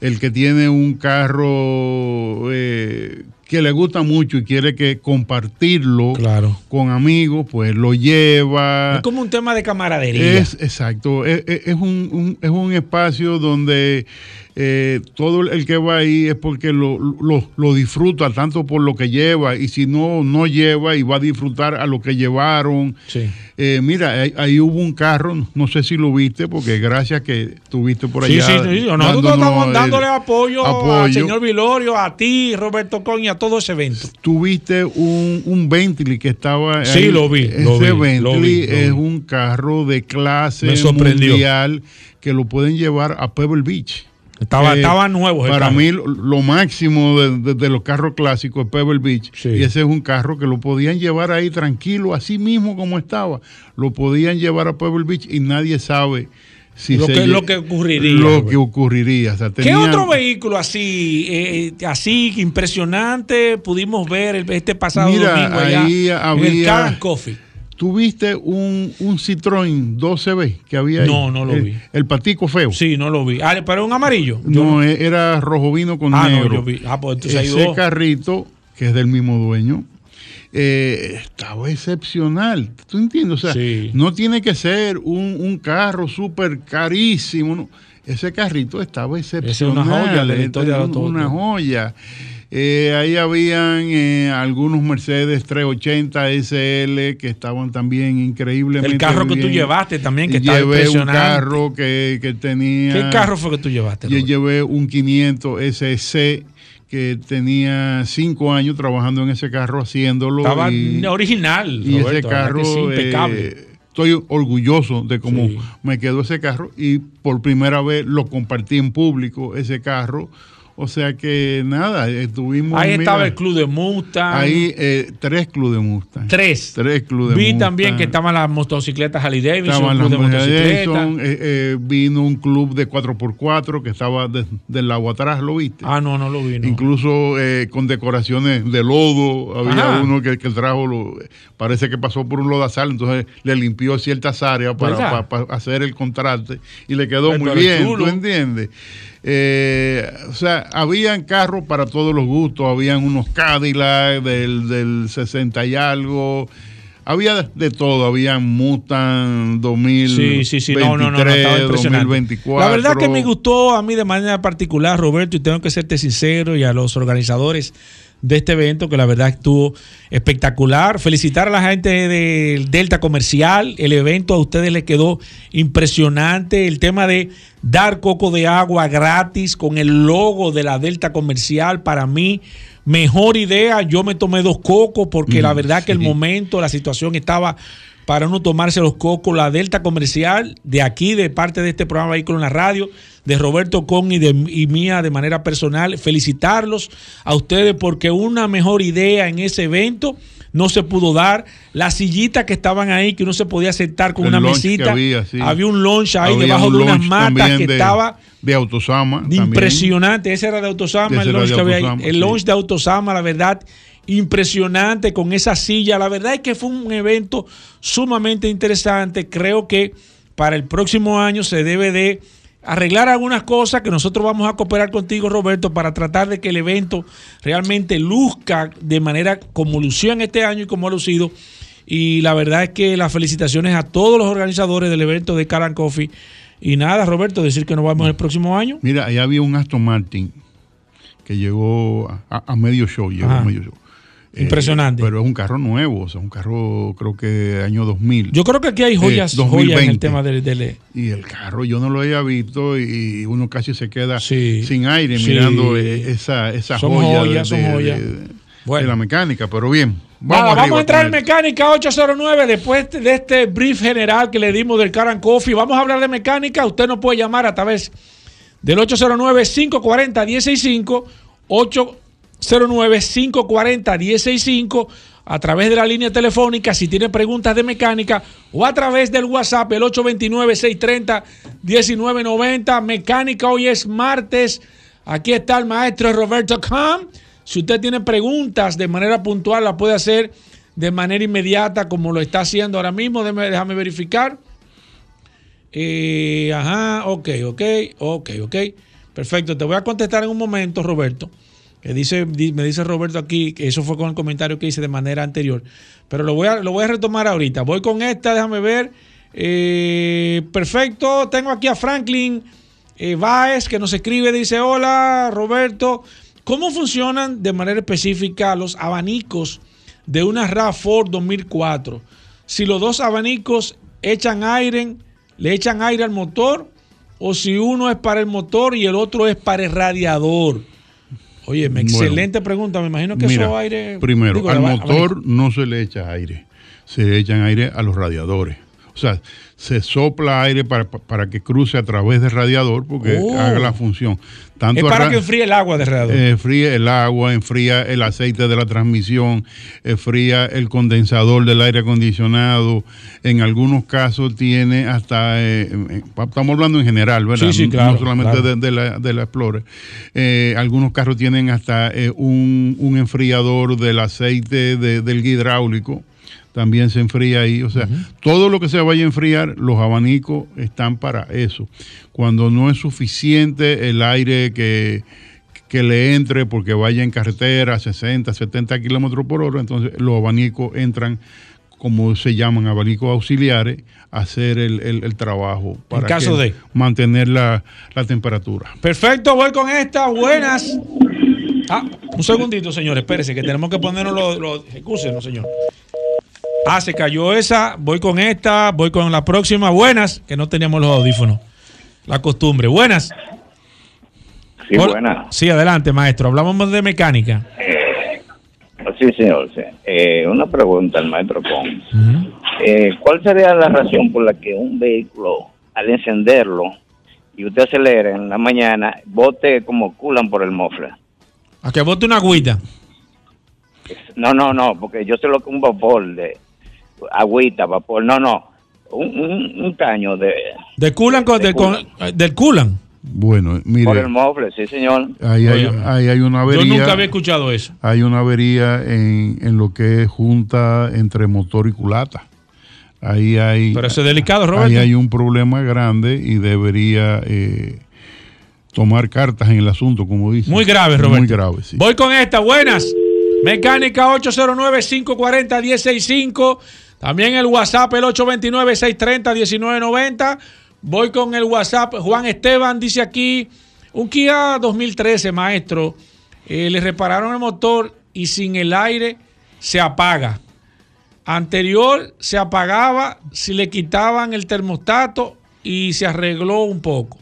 Speaker 4: el que tiene un carro eh, que le gusta mucho y quiere que compartirlo
Speaker 3: claro.
Speaker 4: con amigos, pues lo lleva.
Speaker 3: Es como un tema de camaradería.
Speaker 4: Es exacto. Es, es, un, un, es un espacio donde eh, todo el que va ahí es porque lo, lo, lo, disfruta tanto por lo que lleva y si no, no lleva y va a disfrutar a lo que llevaron.
Speaker 3: Sí.
Speaker 4: Eh, mira, ahí, ahí, hubo un carro, no sé si lo viste, porque gracias que estuviste por allá.
Speaker 3: Sí, sí, sí. Nosotros estamos dándole apoyo, apoyo, al señor Vilorio, a ti, Roberto Coña, a todo ese evento.
Speaker 4: Tuviste un, un Bentley que estaba.
Speaker 3: Sí,
Speaker 4: ahí.
Speaker 3: lo vi.
Speaker 4: Ese
Speaker 3: lo vi,
Speaker 4: Bentley
Speaker 3: lo vi, lo
Speaker 4: es
Speaker 3: vi.
Speaker 4: un carro de clase mundial que lo pueden llevar a Pebble Beach.
Speaker 3: Estaba, eh, estaba nuevo.
Speaker 4: Para mí, lo, máximo de, de, de, los carros clásicos es Pebble Beach.
Speaker 3: Sí.
Speaker 4: Y ese es un carro que lo podían llevar ahí tranquilo, así mismo como estaba. Lo podían llevar a Pebble Beach y nadie sabe si
Speaker 3: lo,
Speaker 4: se
Speaker 3: que, lo que ocurriría.
Speaker 4: Lo que ocurriría. O sea.
Speaker 3: ¿Qué otro vehículo así, eh, así impresionante pudimos ver este pasado
Speaker 4: Mira,
Speaker 3: domingo allá
Speaker 4: ahí había,
Speaker 3: en el Car Coffee?
Speaker 4: ¿Tuviste un, un Citroën 12B que había ahí?
Speaker 3: No, no lo
Speaker 4: el,
Speaker 3: vi.
Speaker 4: El patico feo.
Speaker 3: Sí, no lo vi. Ah, pero un amarillo.
Speaker 4: No, Yo... era rojo vino con
Speaker 3: ah,
Speaker 4: negro.
Speaker 3: No, yo vi. Ah, pues entonces
Speaker 4: Ese
Speaker 3: ayudó.
Speaker 4: carrito, que es del mismo dueño, eh, estaba excepcional. ¿Tú entiendes? O sea,
Speaker 3: sí.
Speaker 4: no tiene que ser un, un carro súper carísimo. No. Ese carrito estaba excepcional.
Speaker 3: Es una joya de la historia de
Speaker 4: Una joya. Eh, ahí habían eh, algunos Mercedes 380 SL que estaban también increíblemente
Speaker 3: El carro
Speaker 4: bien.
Speaker 3: que tú llevaste también que estaba
Speaker 4: llevé un carro que, que, tenía...
Speaker 3: ¿Qué carro fue que tú llevaste?
Speaker 4: Yo llevé un 500 SC que tenía cinco años trabajando en ese carro haciéndolo.
Speaker 3: Estaba y, original.
Speaker 4: Y
Speaker 3: Roberto,
Speaker 4: ese carro...
Speaker 3: Sí, impecable.
Speaker 4: Eh, estoy orgulloso de cómo sí. me quedó ese carro y por primera vez lo compartí en público, ese carro. O sea que nada, estuvimos.
Speaker 3: Ahí mira, estaba el club de Mustang.
Speaker 4: Ahí eh, tres clubes de Mustang.
Speaker 3: Tres.
Speaker 4: Tres clubes de
Speaker 3: Vi
Speaker 4: Mustang.
Speaker 3: también que estaban las motocicletas Harley Davidson.
Speaker 4: Estaban
Speaker 3: club
Speaker 4: las
Speaker 3: de.
Speaker 4: Davidson, eh, eh, vino un club de 4x4 que estaba de, del agua atrás, ¿lo viste?
Speaker 3: Ah, no, no lo vi. No.
Speaker 4: Incluso eh, con decoraciones de lodo. Había Ajá. uno que, que trajo, lo, parece que pasó por un lodazal, entonces le limpió ciertas áreas para, para, para hacer el contraste y le quedó
Speaker 3: Pero
Speaker 4: muy bien, ¿tú entiendes? Eh, o sea, habían carros para todos los gustos, habían unos Cadillac del, del 60 y algo. Había de, todo, había Mustang 2023,
Speaker 3: sí, sí, sí. No, no, no, no, estaba
Speaker 4: 2024.
Speaker 3: La verdad que me gustó a mí de manera particular, Roberto, y tengo que serte sincero, y a los organizadores de este evento, que la verdad estuvo espectacular. Felicitar a la gente del Delta Comercial. El evento a ustedes les quedó impresionante. El tema de dar coco de agua gratis con el logo de la Delta Comercial, para mí, mejor idea. Yo me tomé dos cocos porque la
Speaker 4: Mm,
Speaker 3: verdad que el momento, la situación estaba para uno tomarse los cocos. La Delta Comercial, de aquí, de parte de este programa Vehículo en la Radio, de Roberto Con y, de, y mía de manera personal, felicitarlos a ustedes porque una mejor idea en ese evento no se pudo dar. Las sillitas que estaban ahí, que uno se podía sentar con
Speaker 4: El
Speaker 3: una mesita.
Speaker 4: había, sí.
Speaker 3: un lunch ahí
Speaker 4: Había
Speaker 3: debajo
Speaker 4: un
Speaker 3: de unas matas que
Speaker 4: de-
Speaker 3: estaba
Speaker 4: de Autosama. también.
Speaker 3: impresionante. Ese era de Autosama,
Speaker 4: Ese
Speaker 3: el launch
Speaker 4: de
Speaker 3: que había ahí.
Speaker 4: Autosama,
Speaker 3: El
Speaker 4: sí.
Speaker 3: launch de Autosama, la verdad, impresionante con esa silla. La verdad es que fue un evento sumamente interesante. Creo que para el próximo año se debe de arreglar algunas cosas que nosotros vamos a cooperar contigo, Roberto, para tratar de que el evento realmente luzca de manera como lució en este año y como ha lucido. Y la verdad es que las felicitaciones a todos los organizadores del evento de Caran Coffee. Y nada, Roberto, decir que nos vamos el próximo año.
Speaker 4: Mira, ahí había un Aston Martin que llegó a, medio show. Llegó a medio show. Eh,
Speaker 3: Impresionante.
Speaker 4: pero es un carro nuevo, o sea, un carro creo que año 2000.
Speaker 3: Yo creo que aquí hay joyas,
Speaker 4: Eh,
Speaker 3: joyas en el
Speaker 4: 2020.
Speaker 3: tema del, del-
Speaker 4: y el carro yo no lo había visto y uno casi se queda
Speaker 3: Sí.
Speaker 4: sin aire
Speaker 3: Sí.
Speaker 4: mirando eh, esa, esa
Speaker 3: Son
Speaker 4: joya,
Speaker 3: joyas,
Speaker 4: de,
Speaker 3: son joyas.
Speaker 4: de-
Speaker 3: Bueno.
Speaker 4: de la mecánica. Pero bien,
Speaker 3: Nada, vamos, a entrar en mecánica 809 después de este brief general que le dimos del Caran Coffee. Vamos a hablar de mecánica. Usted nos puede llamar a través del 809-540-165, 809-540-165, a través de la línea telefónica si tiene preguntas de mecánica o a través del WhatsApp, el 829-630-1990. Mecánica hoy es martes. Aquí está el maestro Roberto Cam. Si usted tiene preguntas de manera puntual, la puede hacer de manera inmediata, como lo está haciendo ahora mismo. Déjame, déjame verificar. Eh, ajá, ok, ok, ok, ok. Perfecto, te voy a contestar en un momento, Roberto. Que dice, di- me dice Roberto aquí que eso fue con el comentario que hice de manera anterior. Pero lo voy a, lo voy a retomar ahorita. Voy con esta, déjame ver. Eh, perfecto, tengo aquí a Franklin eh, Baez que nos escribe, dice, hola Roberto, ¿cómo funcionan de manera específica los abanicos de una RAV4 2004? Si los dos abanicos echan aire, le echan aire al motor, o si uno es para el motor y el otro es para el radiador. Oye,
Speaker 4: Bueno,
Speaker 3: excelente pregunta, me imagino que
Speaker 4: Mira,
Speaker 3: eso aire...
Speaker 4: Primero,
Speaker 3: digo,
Speaker 4: al motor no se le echa aire, se le echan aire a los radiadores. O sea, se sopla aire para, para que cruce a través del radiador porque
Speaker 3: Oh.
Speaker 4: haga la función. Tanto
Speaker 3: Es para
Speaker 4: ra-
Speaker 3: que enfríe el agua de radiador.
Speaker 4: eh, fríe el agua, enfría el aceite de la transmisión, enfría el condensador del aire acondicionado. En algunos casos tiene hasta, eh, estamos hablando en general, ¿verdad?
Speaker 3: Sí, sí, claro,
Speaker 4: No solamente
Speaker 3: claro.
Speaker 4: de, de la, de la Explorer. Eh, algunos carros tienen hasta eh, un, un enfriador del aceite de- del hidráulico. También se enfría ahí. O sea, todo lo que se vaya a enfriar, los abanicos están para eso. Cuando no es suficiente el aire que, que le entre porque vaya en carretera a 60, 70 kilómetros por hora, entonces los abanicos entran, como se llaman, abanicos auxiliares, a hacer el, el- el trabajo para
Speaker 3: caso
Speaker 4: que
Speaker 3: de-
Speaker 4: mantener la, la temperatura.
Speaker 3: Perfecto, voy con esta. Buenas. Ah, un segundito, señor. Espérese, que tenemos que ponernos los. los excúsenos, señor. Ah, se cayó esa. Voy con esta. Voy con la próxima. Buenas, que no teníamos los audífonos. La costumbre. Buenas.
Speaker 5: Sí,
Speaker 3: Hola.
Speaker 5: buena.
Speaker 3: Sí, adelante, maestro. Hablamos de mecánica.
Speaker 5: Sí, señor. sí. Eh, una pregunta al maestro Con. Eh, ¿Cuál sería la razón por la que un vehículo, al encenderlo y usted acelera en la mañana, bote como culan por el mofle?
Speaker 3: A que bote una agüita.
Speaker 5: No, no, no, porque yo sé lo que un vapor de agüita, vapor, no, no, un, un, un caño de
Speaker 3: De culan
Speaker 5: De
Speaker 3: del, con- del culan.
Speaker 4: Bueno, mire,
Speaker 5: por el mofle, sí, señor.
Speaker 4: ahí hay, ahí hay una
Speaker 3: Yo
Speaker 4: avería.
Speaker 3: nunca había escuchado eso.
Speaker 4: hay una avería en, en lo que es junta entre motor y culata. Ahí hay,
Speaker 3: Pero eso es delicado, Roberto.
Speaker 4: ahí hay un problema grande y debería eh, tomar cartas en el asunto, como dice.
Speaker 3: Muy grave, Roberto.
Speaker 4: Muy grave, sí.
Speaker 3: Voy con esta, buenas. Mecánica 809-540-165. También el WhatsApp, el 829-630-1990. Voy con el WhatsApp. Juan Esteban dice aquí, un Kia 2013, maestro. eh, le repararon el motor y sin el aire se apaga. Anterior se apagaba si le quitaban el termostato y se arregló un poco.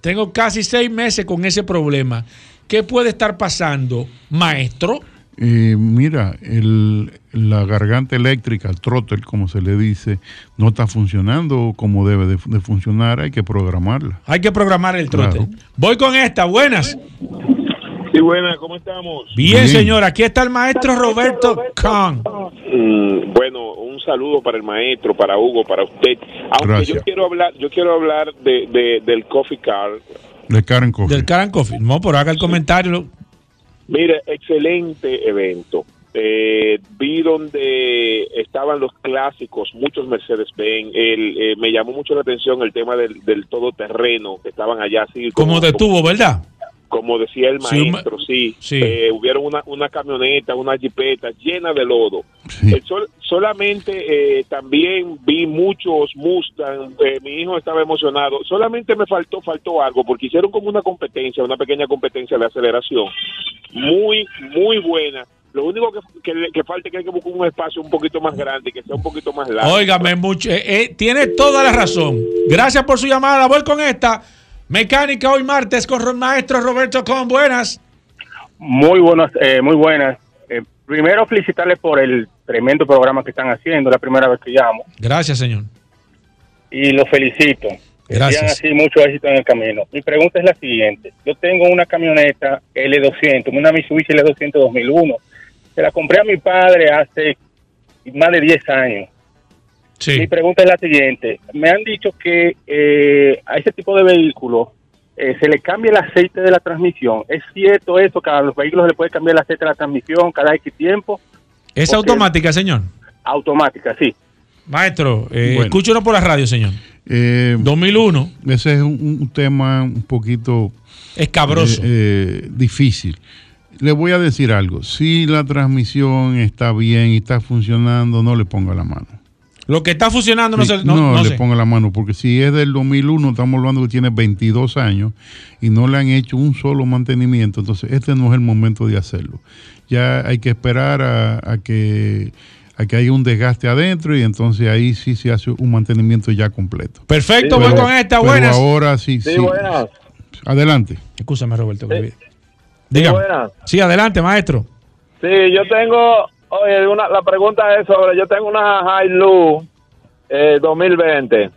Speaker 3: Tengo casi seis meses con ese problema. ¿Qué puede estar pasando, maestro?
Speaker 4: Eh, mira, el, la garganta eléctrica, el throttle, como se le dice, no está funcionando como debe de, de funcionar. Hay que programarla.
Speaker 3: Hay que programar el trote.
Speaker 4: Claro.
Speaker 3: Voy con esta, buenas.
Speaker 6: Sí, buena, ¿cómo estamos?
Speaker 3: Bien,
Speaker 4: Bien.
Speaker 3: señor, aquí está el maestro Roberto Kahn.
Speaker 6: Mm, bueno, un saludo para el maestro, para Hugo, para usted. Aunque
Speaker 4: Gracias.
Speaker 6: yo quiero hablar, yo quiero hablar de, de- del coffee car.
Speaker 4: De Karen Coffee.
Speaker 3: Del Karen Coffee. No, pero haga el comentario.
Speaker 6: Mire, excelente evento. Eh, vi donde estaban los clásicos, muchos Mercedes-Benz. Eh, me llamó mucho la atención el tema del, del todoterreno, que estaban allá así.
Speaker 3: Como detuvo, ¿verdad?
Speaker 6: Como decía el maestro, sí,
Speaker 3: sí.
Speaker 6: eh, hubieron una, una camioneta, una jipeta llena de lodo.
Speaker 4: Sí.
Speaker 6: Eh, sol- solamente eh, también vi muchos Mustang, eh, mi hijo estaba emocionado. Solamente me faltó faltó algo porque hicieron como una competencia, una pequeña competencia de aceleración, muy muy buena. Lo único que, que, que falta es que hay que buscar un espacio un poquito más grande, que sea un poquito más largo.
Speaker 3: Óigame, mucho, eh, eh, tiene toda la razón. Gracias por su llamada. Voy con esta. Mecánica hoy martes con el maestro Roberto Con. Buenas.
Speaker 7: Muy buenas, eh, muy buenas. Eh, primero felicitarles por el tremendo programa que están haciendo, la primera vez que llamo,
Speaker 3: Gracias, señor.
Speaker 7: y los felicito.
Speaker 3: Gracias.
Speaker 7: así mucho éxito en el camino. Mi pregunta es la siguiente. Yo tengo una camioneta L200, una Mitsubishi L200 2001. Se la compré a mi padre hace más de 10 años.
Speaker 3: Sí.
Speaker 7: Mi pregunta es la siguiente. Me han dicho que eh, a ese tipo de vehículos eh, se le cambia el aceite de la transmisión. ¿Es cierto eso? Que a los vehículos se le puede cambiar el aceite de la transmisión cada X tiempo.
Speaker 3: ¿Es automática, señor?
Speaker 7: Automática, sí.
Speaker 3: Maestro, eh,
Speaker 4: Bueno.
Speaker 3: escúchenos por la radio, señor.
Speaker 4: Eh,
Speaker 3: 2001,
Speaker 4: ese es un, un tema un poquito
Speaker 3: escabroso.
Speaker 4: eh, eh, difícil. Le voy a decir algo. Si la transmisión está bien y está funcionando, no le ponga la mano.
Speaker 3: Lo que está funcionando no,
Speaker 4: Sí,
Speaker 3: se, no, no
Speaker 4: le
Speaker 3: sé.
Speaker 4: ponga la mano, porque si es del 2001, estamos hablando que tiene 22 años y no le han hecho un solo mantenimiento, entonces este no es el momento de hacerlo. Ya hay que esperar a, a que, a que haya un desgaste adentro y entonces ahí sí se hace un mantenimiento ya completo.
Speaker 3: Perfecto,
Speaker 6: Sí,
Speaker 3: voy
Speaker 6: pero-
Speaker 3: con esta.
Speaker 4: Pero
Speaker 3: Buenas.
Speaker 4: ahora sí, sí.
Speaker 6: Sí, buenas.
Speaker 4: Adelante.
Speaker 3: Escúchame, Roberto.
Speaker 6: Sí,
Speaker 3: Dígame.
Speaker 6: buenas.
Speaker 3: Sí, adelante, maestro.
Speaker 6: Sí, yo tengo, oye, una, la pregunta es sobre, yo tengo una Hilux eh, 2020.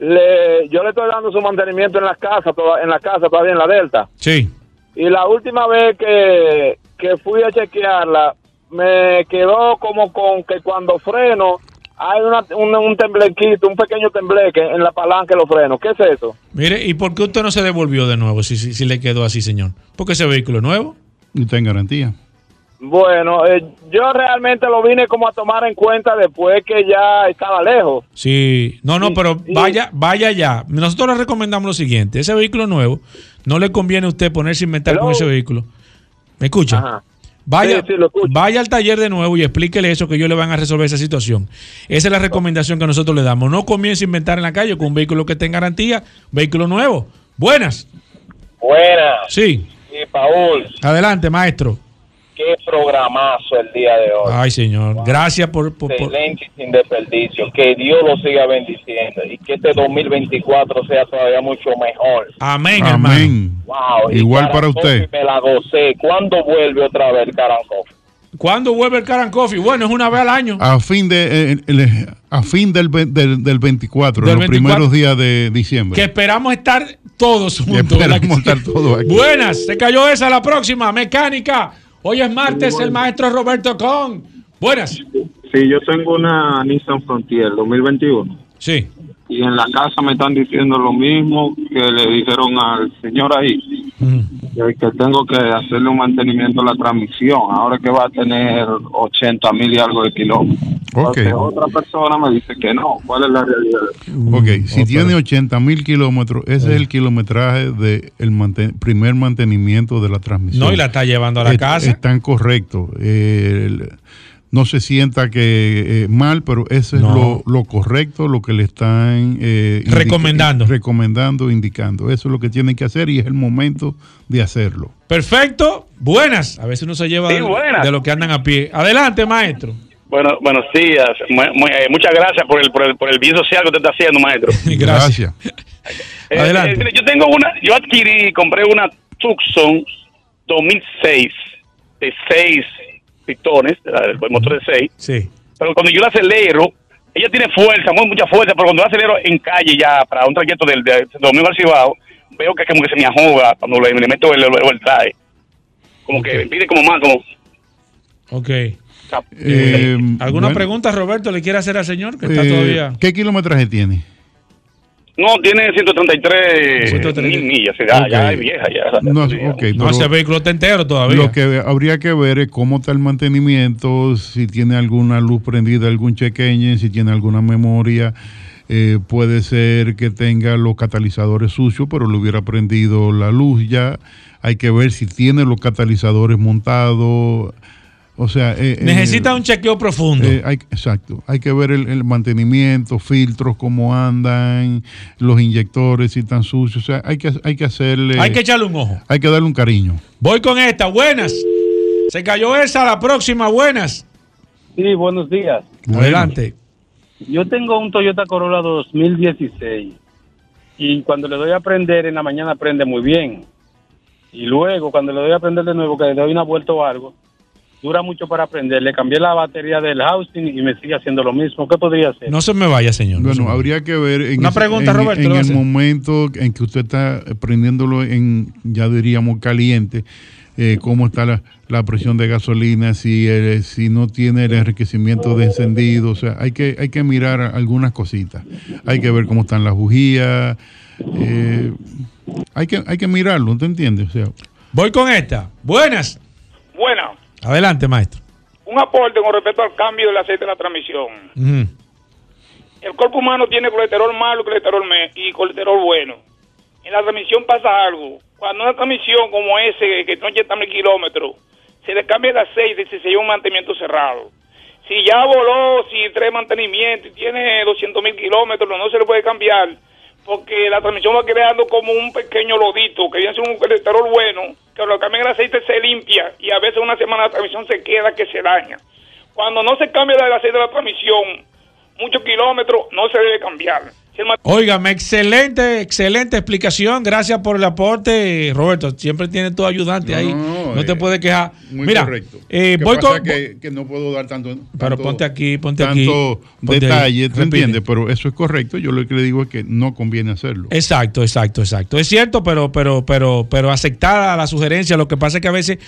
Speaker 6: Le, yo le estoy dando su mantenimiento en la casa, toda- en la casa todavía en la Delta.
Speaker 3: Sí.
Speaker 6: Y la última vez que, que fui a chequearla, me quedó como con que cuando freno hay una, un, un temblequito, un pequeño tembleque en la palanca de los frenos. ¿Qué es eso?
Speaker 3: Mire, ¿y por qué usted no se devolvió de nuevo si, si, si le quedó así, señor? Porque ese vehículo es nuevo.
Speaker 4: Y está en garantía.
Speaker 6: Bueno, eh, yo realmente lo vine como a tomar en cuenta después que ya estaba lejos.
Speaker 3: Sí, no, no,
Speaker 6: Sí,
Speaker 3: pero
Speaker 6: sí.
Speaker 3: vaya, vaya ya. Nosotros le recomendamos lo siguiente: ese vehículo nuevo, no le conviene a usted ponerse a inventar
Speaker 6: Hello.
Speaker 3: con ese vehículo. ¿Me escucha?
Speaker 6: Ajá.
Speaker 3: Vaya,
Speaker 6: Sí, sí,
Speaker 3: vaya al taller de nuevo y explíquele eso que ellos le van a resolver esa situación. Esa es la recomendación que nosotros le damos. No comience a inventar en la calle con un vehículo que esté en garantía, vehículo nuevo. Buenas.
Speaker 7: Buenas.
Speaker 3: Sí,
Speaker 7: Y Paul,
Speaker 3: adelante, maestro.
Speaker 7: Qué programazo el día de hoy.
Speaker 3: Ay, señor. Gracias por, por- por-
Speaker 7: Excelente y sin desperdicio. Que Dios lo siga bendiciendo y que este 2024 sea todavía mucho mejor.
Speaker 3: Amén, hermano.
Speaker 4: Amén.
Speaker 7: Wow. y
Speaker 4: Igual para usted.
Speaker 7: Me la gocé. ¿Cuándo vuelve otra vez Carancofi?
Speaker 3: ¿Cuándo vuelve el Caran Coffee? Bueno, es una vez al año.
Speaker 4: A fin, de, eh, el- a fin del, del, del 24,
Speaker 3: Del
Speaker 4: en los
Speaker 3: 24.
Speaker 4: primeros días de diciembre.
Speaker 3: Que esperamos estar todos juntos.
Speaker 4: esperamos estar todos aquí.
Speaker 3: Buenas, se cayó esa la próxima. Mecánica. Hoy es martes, el maestro Roberto Con. Buenas.
Speaker 8: Sí, yo tengo una Nissan Frontier 2021
Speaker 3: Sí.
Speaker 8: Y en la casa me están diciendo lo mismo que le dijeron al señor ahí, que, que tengo que hacerle un mantenimiento a la transmisión, ahora que va a tener 80 mil y algo de kilómetros.
Speaker 4: Ok.
Speaker 8: Entonces, otra persona me dice que no, ¿cuál es la realidad?
Speaker 4: Ok, si tiene
Speaker 3: pero-
Speaker 4: 80 mil kilómetros, ese es el kilometraje del primer mantenimiento de la transmisión.
Speaker 3: No, y la está llevando a la
Speaker 4: Es-
Speaker 3: casa.
Speaker 4: Están correctos. Eh, el- no se sienta que eh, mal, pero eso es
Speaker 3: No.
Speaker 4: lo, lo correcto, lo que le están eh, indica-
Speaker 3: Recomendando.
Speaker 4: recomendando, indicando. Eso es lo que tienen que hacer y es el momento de hacerlo.
Speaker 3: Perfecto. Buenas. A veces uno se lleva
Speaker 9: Sí,
Speaker 3: de, lo que andan a pie. Adelante, maestro.
Speaker 9: Bueno, buenos días. Eh, muchas gracias por el, por, el, por el bien social que usted está haciendo, maestro.
Speaker 3: Gracias.
Speaker 9: Eh,
Speaker 3: Adelante.
Speaker 9: eh, mire, yo tengo una, yo adquirí, compré una Tucson 2006 de 6 pistones, el motor de 6.
Speaker 3: Sí.
Speaker 9: Pero cuando yo la acelero, ella tiene fuerza, muy mucha fuerza, pero cuando la acelero en calle ya para un trayecto del de Domingo al Cibao, veo que como que se me ahoga cuando le, le meto el, el, el traje. Como que pide como más, como...
Speaker 3: Ok.
Speaker 4: Eh,
Speaker 3: ¿Alguna
Speaker 4: bueno,
Speaker 3: pregunta, Roberto, le quiere hacer al señor? Que está
Speaker 4: eh,
Speaker 3: todavía.
Speaker 4: ¿Qué kilometraje tiene?
Speaker 9: No, tiene 133 mil millas, ya, ya
Speaker 4: Ok.
Speaker 9: es vieja, ya.
Speaker 4: No, ok,
Speaker 3: No, ese vehículo está entero todavía.
Speaker 4: Lo que habría que ver es cómo está el mantenimiento, si tiene alguna luz prendida, algún check engine, si tiene alguna memoria. Eh, puede ser que tenga los catalizadores sucios, pero le hubiera prendido la luz ya. Hay que ver si tiene los catalizadores montados. O sea, eh, eh,
Speaker 3: Necesita un chequeo profundo.
Speaker 4: eh, hay, exacto. Hay que ver el, el mantenimiento, filtros, cómo andan, los inyectores, si están sucios. O sea, hay que, hay que hacerle.
Speaker 3: Hay que echarle un ojo.
Speaker 4: Hay que darle un cariño.
Speaker 3: Voy con esta. Buenas. Se cayó esa, la próxima. Buenas.
Speaker 7: Sí, buenos días.
Speaker 3: Adelante.
Speaker 7: Yo tengo un Toyota Corolla 2016 y cuando le doy a prender en la mañana prende muy bien. Y luego cuando le doy a prender de nuevo, que le doy una vuelta o algo, dura mucho para prender. Le cambié la batería del housing y me sigue haciendo lo mismo. ¿Qué podría hacer?
Speaker 3: No se me vaya, señor. No se
Speaker 4: Bueno, habría que ver en,
Speaker 3: Una
Speaker 4: ese-
Speaker 3: pregunta,
Speaker 4: en-
Speaker 3: Roberto,
Speaker 4: en el momento en que usted está prendiéndolo en, ya diríamos, caliente, eh, cómo está la, la presión de gasolina, si, eh, si no tiene el enriquecimiento de encendido, o sea, hay que, hay que mirar algunas cositas. Hay que ver cómo están las bujías, eh, hay, que, hay que mirarlo, ¿te entiendes? O sea,
Speaker 3: Voy con esta. Buenas. Adelante, maestro.
Speaker 10: un aporte con respecto al cambio del aceite de la transmisión. El cuerpo humano tiene colesterol malo, colesterol y colesterol bueno. En la transmisión pasa algo. Cuando una transmisión como ese, que no llega mil kilómetros, se le cambia el aceite y se lleva un mantenimiento cerrado. Si ya voló, si trae mantenimiento y tiene 200 mil kilómetros, no se le puede cambiar porque la transmisión va creando como un pequeño lodito que viene ser un colesterol bueno, que lo cambian el aceite se limpia y a veces una semana la transmisión se queda que se daña. Cuando no se cambia el aceite de la transmisión, muchos kilómetros, no se debe cambiar.
Speaker 3: Óigame, excelente, excelente explicación. Gracias por el aporte, Roberto. Siempre tienes tu ayudante ahí. No te puedes quejar.
Speaker 4: muy
Speaker 3: Mira,
Speaker 4: correcto.
Speaker 3: eh,
Speaker 4: ¿Qué
Speaker 3: voy
Speaker 4: pasa?
Speaker 3: con.
Speaker 4: que, que no puedo dar tanto,
Speaker 3: Pero
Speaker 4: tanto-
Speaker 3: ponte aquí, ponte aquí.
Speaker 4: tanto detalle, ¿te entiendes? Pero eso es correcto. Yo lo que le digo es que no conviene hacerlo.
Speaker 3: Exacto, exacto, exacto. Es cierto, pero, pero, pero, pero aceptada la sugerencia. Lo que pasa es que a veces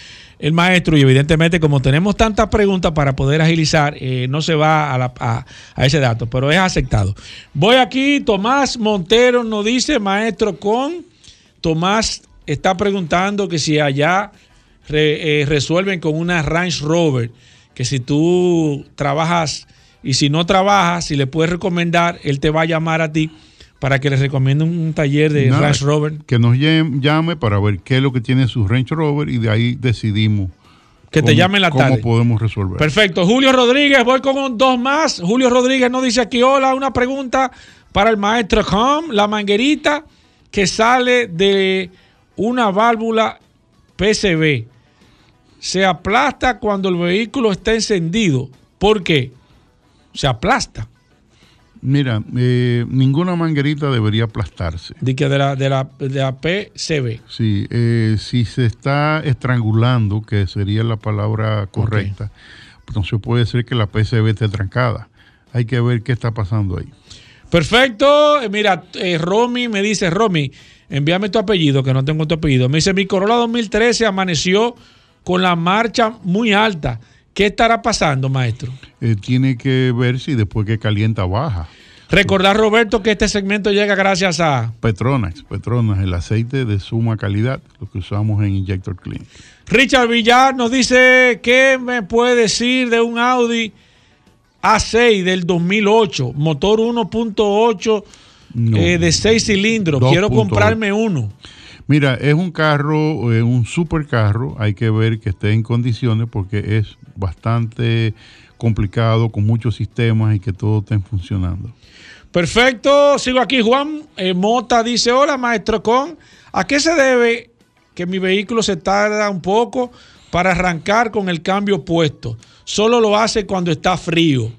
Speaker 3: el maestro, y evidentemente como tenemos tantas preguntas para poder agilizar, eh, no se va a, la- ese dato, pero es aceptado. Voy aquí, Tomás Montero nos dice, maestro con. Tomás está preguntando que si allá eh, resuelven con una Range Rover, que si tú trabajas y si no trabajas, si le puedes recomendar, él te va a llamar a ti para que le recomiende un, taller de
Speaker 4: Nada,
Speaker 3: Range Rover.
Speaker 4: Que nos llam- llame para ver qué es lo que tiene su Range Rover y de ahí decidimos.
Speaker 3: Que te
Speaker 4: cómo-
Speaker 3: llame en la
Speaker 4: cómo
Speaker 3: tarde.
Speaker 4: podemos resolver.
Speaker 3: Perfecto. Julio Rodríguez, voy con un- dos más. Julio Rodríguez nos dice aquí, hola, una pregunta para el maestro Com, la manguerita que sale de una válvula PCB. Se aplasta cuando el vehículo está encendido. ¿Por qué? Se aplasta.
Speaker 4: Mira, eh, ninguna manguerita debería aplastarse.
Speaker 3: De, que de, la, de, la, de la PCB.
Speaker 4: Sí, eh, si se está estrangulando, que sería la palabra correcta, entonces puede ser que la PCB esté trancada. Hay que ver qué está pasando ahí.
Speaker 3: Perfecto. Eh, Mira, eh, Romy me dice, Romy, envíame tu apellido, que no tengo tu apellido. Me dice, mi Corolla 2013 amaneció con la marcha muy alta. ¿Qué estará pasando, maestro?
Speaker 4: Eh, tiene que ver si después que calienta baja.
Speaker 3: Recordar, Roberto, que este segmento llega gracias a
Speaker 4: Petronas, Petronas, el aceite de suma calidad, lo que usamos en Injector Clean.
Speaker 3: Richard Villar. Nos dice, ¿qué me puede decir de un Audi A6 del 2008? Motor 1.8
Speaker 4: No.
Speaker 3: eh, de 6 cilindros. Quiero
Speaker 4: 2.8.
Speaker 3: comprarme uno.
Speaker 4: Mira, es un carro, eh, un supercarro, hay que ver que esté en condiciones porque es bastante complicado, con muchos sistemas y que todo esté funcionando.
Speaker 3: Perfecto, sigo aquí. Juan eh, Mota dice, hola maestro Con, ¿a qué se debe que mi vehículo se tarda un poco para arrancar con el cambio puesto? Solo lo hace cuando está frío.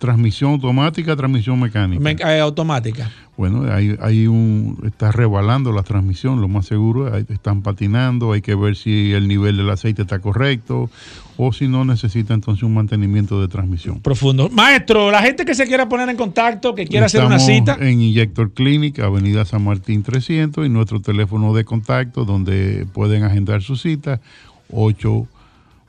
Speaker 4: Transmisión automática, transmisión mecánica.
Speaker 3: Me- eh, automática.
Speaker 4: Bueno, hay, hay un, está rebalando la transmisión, lo más seguro, hay- están patinando, hay que ver si el nivel del aceite está correcto o si no necesita entonces un mantenimiento de transmisión.
Speaker 3: Profundo. Maestro, la gente que se quiera poner en contacto, que quiera hacer una cita.
Speaker 4: En Injector Clinic, Avenida San Martín 300 y nuestro teléfono de contacto donde pueden agendar su cita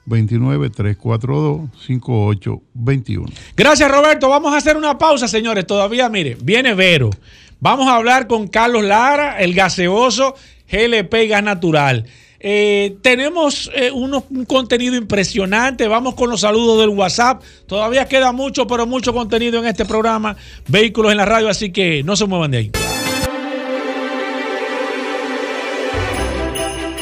Speaker 4: 829-342-5821.
Speaker 3: Gracias, Roberto. Vamos a hacer una pausa, señores. Todavía, mire, viene Vero. Vamos a hablar con Carlos Lara, el gaseoso GLP Gas Natural. Eh, tenemos eh, unos- un contenido impresionante. Vamos con los saludos del WhatsApp. Todavía queda mucho, pero mucho contenido en este programa. Vehículos en la radio, así que no se muevan de ahí.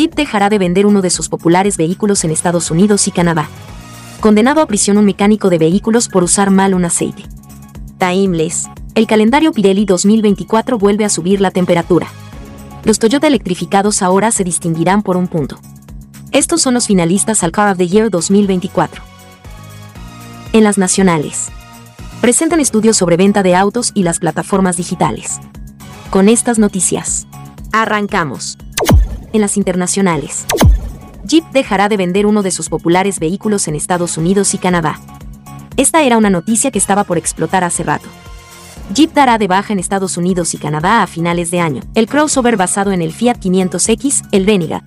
Speaker 11: Jeep dejará de vender uno de sus populares vehículos en Estados Unidos y Canadá. Condenado a prisión un mecánico de vehículos por usar mal un aceite. Timeless, el calendario Pirelli 2024 vuelve a subir la temperatura. Los Toyota electrificados ahora se distinguirán por un punto. Estos son los finalistas al Car of the Year 2024. En las nacionales. Presentan estudios sobre venta de autos y las plataformas digitales. Con estas noticias. Arrancamos. En las internacionales. Jeep dejará de vender uno de sus populares vehículos en Estados Unidos y Canadá. Esta era una noticia que estaba por explotar hace rato. Jeep dará de baja en Estados Unidos y Canadá a finales de año el crossover basado en el Fiat 500X, el Renegade.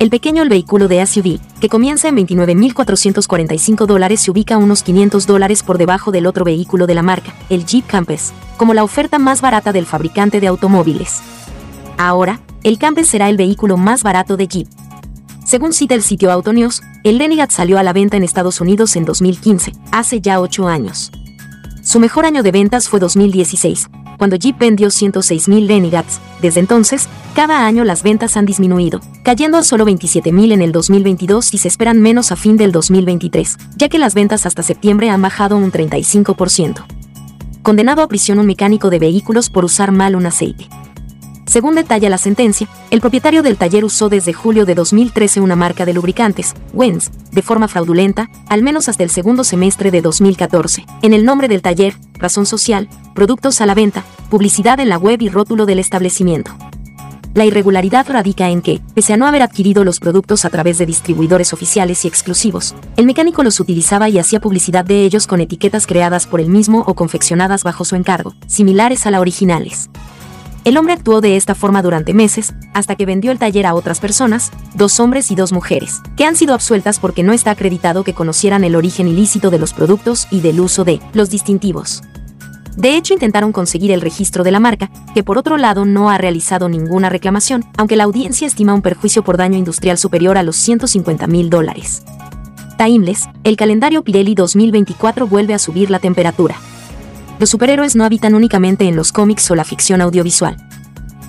Speaker 11: El pequeño vehículo de SUV, que comienza en 29.445 dólares, se ubica a unos 500 dólares por debajo del otro vehículo de la marca, el Jeep Campus, como la oferta más barata del fabricante de automóviles. Ahora, el Campus será el vehículo más barato de Jeep. Según cita el sitio Autonews, el Renegade salió a la venta en Estados Unidos en 2015, hace ya 8 años. Su mejor año de ventas fue 2016, cuando Jeep vendió 106.000 Renegades. Desde entonces, cada año las ventas han disminuido, cayendo a solo 27.000 en el 2022 y se esperan menos a fin del 2023, ya que las ventas hasta septiembre han bajado un 35%. Condenado a prisión un mecánico de vehículos por usar mal un aceite. Según detalla la sentencia, el propietario del taller usó desde julio de 2013 una marca de lubricantes, Wens, de forma fraudulenta, al menos hasta el segundo semestre de 2014, en el nombre del taller, razón social, productos a la venta, publicidad en la web y rótulo del establecimiento. La irregularidad radica en que, pese a no haber adquirido los productos a través de distribuidores oficiales y exclusivos, el mecánico los utilizaba y hacía publicidad de ellos con etiquetas creadas por él mismo o confeccionadas bajo su encargo, similares a las originales. El hombre actuó de esta forma durante meses, hasta que vendió el taller a otras personas, dos hombres y dos mujeres, que han sido absueltas porque no está acreditado que conocieran el origen ilícito de los productos y del uso de los distintivos. De hecho, intentaron conseguir el registro de la marca, que por otro lado no ha realizado ninguna reclamación, aunque la audiencia estima un perjuicio por daño industrial superior a los 150 mil dólares. Timeless, el calendario Pirelli 2024 vuelve a subir la temperatura. Los superhéroes no habitan únicamente en los cómics o la ficción audiovisual.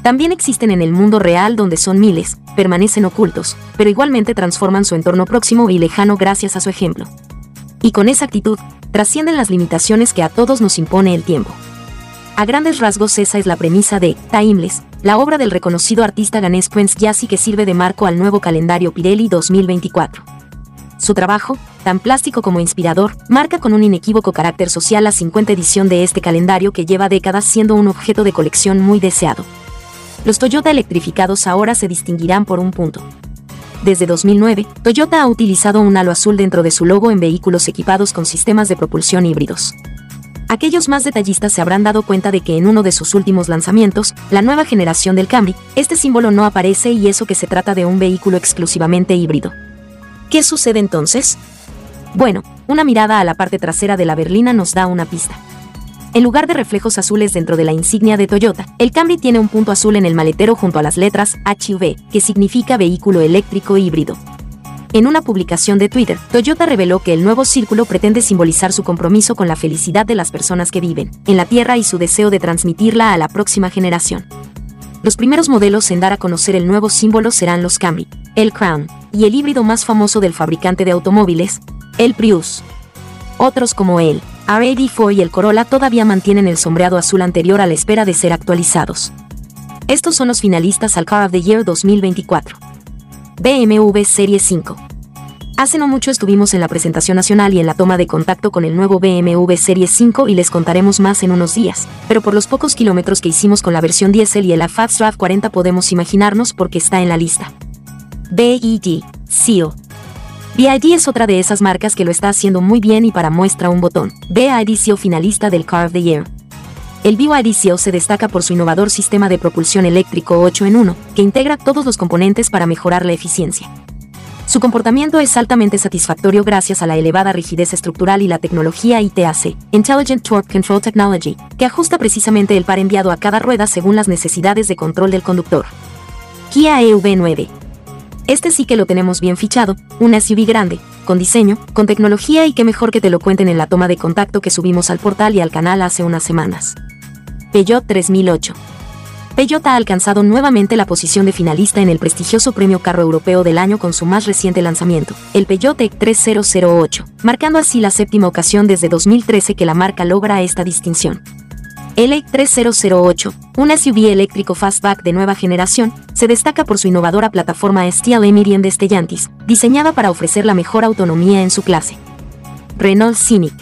Speaker 11: También existen en el mundo real donde son miles, permanecen ocultos, pero igualmente transforman su entorno próximo y lejano gracias a su ejemplo. Y con esa actitud, trascienden las limitaciones que a todos nos impone el tiempo. A grandes rasgos esa es la premisa de Timeless, la obra del reconocido artista ganés Prince Jassy que sirve de marco al nuevo calendario Pirelli 2024. Su trabajo, tan plástico como inspirador, marca con un inequívoco carácter social la 50 edición de este calendario que lleva décadas siendo un objeto de colección muy deseado. los Toyota electrificados ahora se distinguirán por un punto. Desde 2009, Toyota ha utilizado un halo azul dentro de su logo en vehículos equipados con sistemas de propulsión híbridos. Aquellos más detallistas se habrán dado cuenta de que en uno de sus últimos lanzamientos, la nueva generación del Camry, este símbolo no aparece y eso que se trata de un vehículo exclusivamente híbrido. ¿Qué sucede entonces? Bueno, una mirada a la parte trasera de la berlina nos da una pista. En lugar de reflejos azules dentro de la insignia de Toyota, el Camry tiene un punto azul en el maletero junto a las letras HV, que significa vehículo eléctrico híbrido. En una publicación de Twitter, Toyota reveló que el nuevo círculo pretende simbolizar su compromiso con la felicidad de las personas que viven en la Tierra y su deseo de transmitirla a la próxima generación. Los primeros modelos en dar a conocer el nuevo símbolo serán los Camry, el Crown y el híbrido más famoso del fabricante de automóviles, el Prius. Otros como el RAV4 y el Corolla todavía mantienen el sombreado azul anterior a la espera de ser actualizados. Estos son los finalistas al Car of the Year 2024. BMW Serie 5. Hace no mucho estuvimos en la presentación nacional y en la toma de contacto con el nuevo BMW Serie 5 y les contaremos más en unos días, pero por los pocos kilómetros que hicimos con la versión diésel y el Draft 40 podemos imaginarnos por qué está en la lista. BED, SEAL. BID es otra de esas marcas que lo está haciendo muy bien y para muestra un botón. BID SEAL finalista del Car of the Year. El BYD Seal se destaca por su innovador sistema de propulsión eléctrico 8 en 1, que integra todos los componentes para mejorar la eficiencia. Su comportamiento es altamente satisfactorio gracias a la elevada rigidez estructural y la tecnología ITAC, Intelligent Torque Control Technology, que ajusta precisamente el par enviado a cada rueda según las necesidades de control del conductor. Kia EV9. Este sí que lo tenemos bien fichado, un SUV grande, con diseño, con tecnología y qué mejor que te lo cuenten en la toma de contacto que subimos al portal y al canal hace unas semanas. Peugeot 3008. Peugeot ha alcanzado nuevamente la posición de finalista en el prestigioso Premio Carro Europeo del Año con su más reciente lanzamiento, el Peugeot e 3008, marcando así la séptima ocasión desde 2013 que la marca logra esta distinción. El e 3008, un SUV eléctrico fastback de nueva generación, se destaca por su innovadora plataforma Steel Emirian de Stellantis, diseñada para ofrecer la mejor autonomía en su clase. Renault Scenic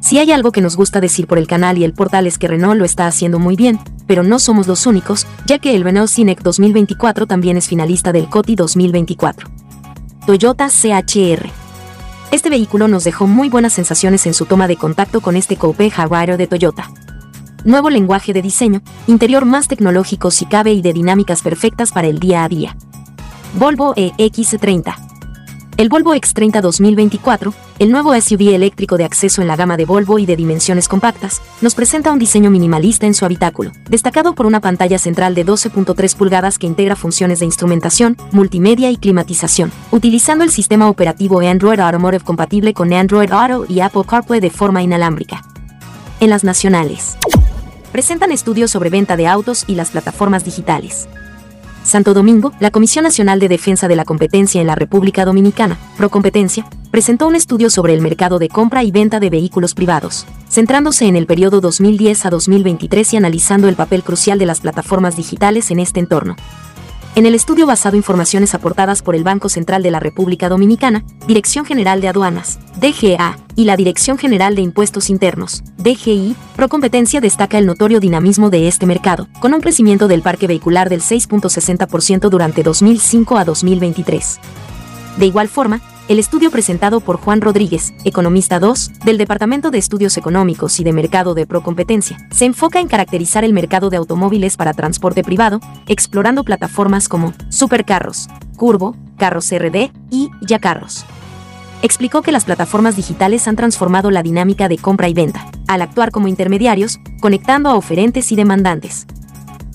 Speaker 11: si hay algo que nos gusta decir por el canal y el portal es que Renault lo está haciendo muy bien, pero no somos los únicos, ya que el Renault Cinec 2024 también es finalista del COTI 2024. Toyota CHR. Este vehículo nos dejó muy buenas sensaciones en su toma de contacto con este Coupe Rider de Toyota. Nuevo lenguaje de diseño, interior más tecnológico si cabe y de dinámicas perfectas para el día a día. Volvo EX30 el Volvo X30 2024, el nuevo SUV eléctrico de acceso en la gama de Volvo y de dimensiones compactas, nos presenta un diseño minimalista en su habitáculo, destacado por una pantalla central de 12.3 pulgadas que integra funciones de instrumentación, multimedia y climatización, utilizando el sistema operativo Android Automotive compatible con Android Auto y Apple CarPlay de forma inalámbrica. En las nacionales. Presentan estudios sobre venta de autos y las plataformas digitales. Santo Domingo, la Comisión Nacional de Defensa de la Competencia en la República Dominicana, Procompetencia, presentó un estudio sobre el mercado de compra y venta de vehículos privados, centrándose en el periodo 2010 a 2023 y analizando el papel crucial de las plataformas digitales en este entorno. En el estudio basado en informaciones aportadas por el Banco Central de la República Dominicana, Dirección General de Aduanas, DGA, y la Dirección General de Impuestos Internos, DGI, Procompetencia destaca el notorio dinamismo de este mercado, con un crecimiento del parque vehicular del 6.60% durante 2005 a 2023. De igual forma, el estudio presentado por Juan Rodríguez, economista 2, del Departamento de Estudios Económicos y de Mercado de Procompetencia, se enfoca en caracterizar el mercado de automóviles para transporte privado, explorando plataformas como Supercarros, Curvo, Carros RD y Ya Carros. Explicó que las plataformas digitales han transformado la dinámica de compra y venta, al actuar como intermediarios, conectando a oferentes y demandantes,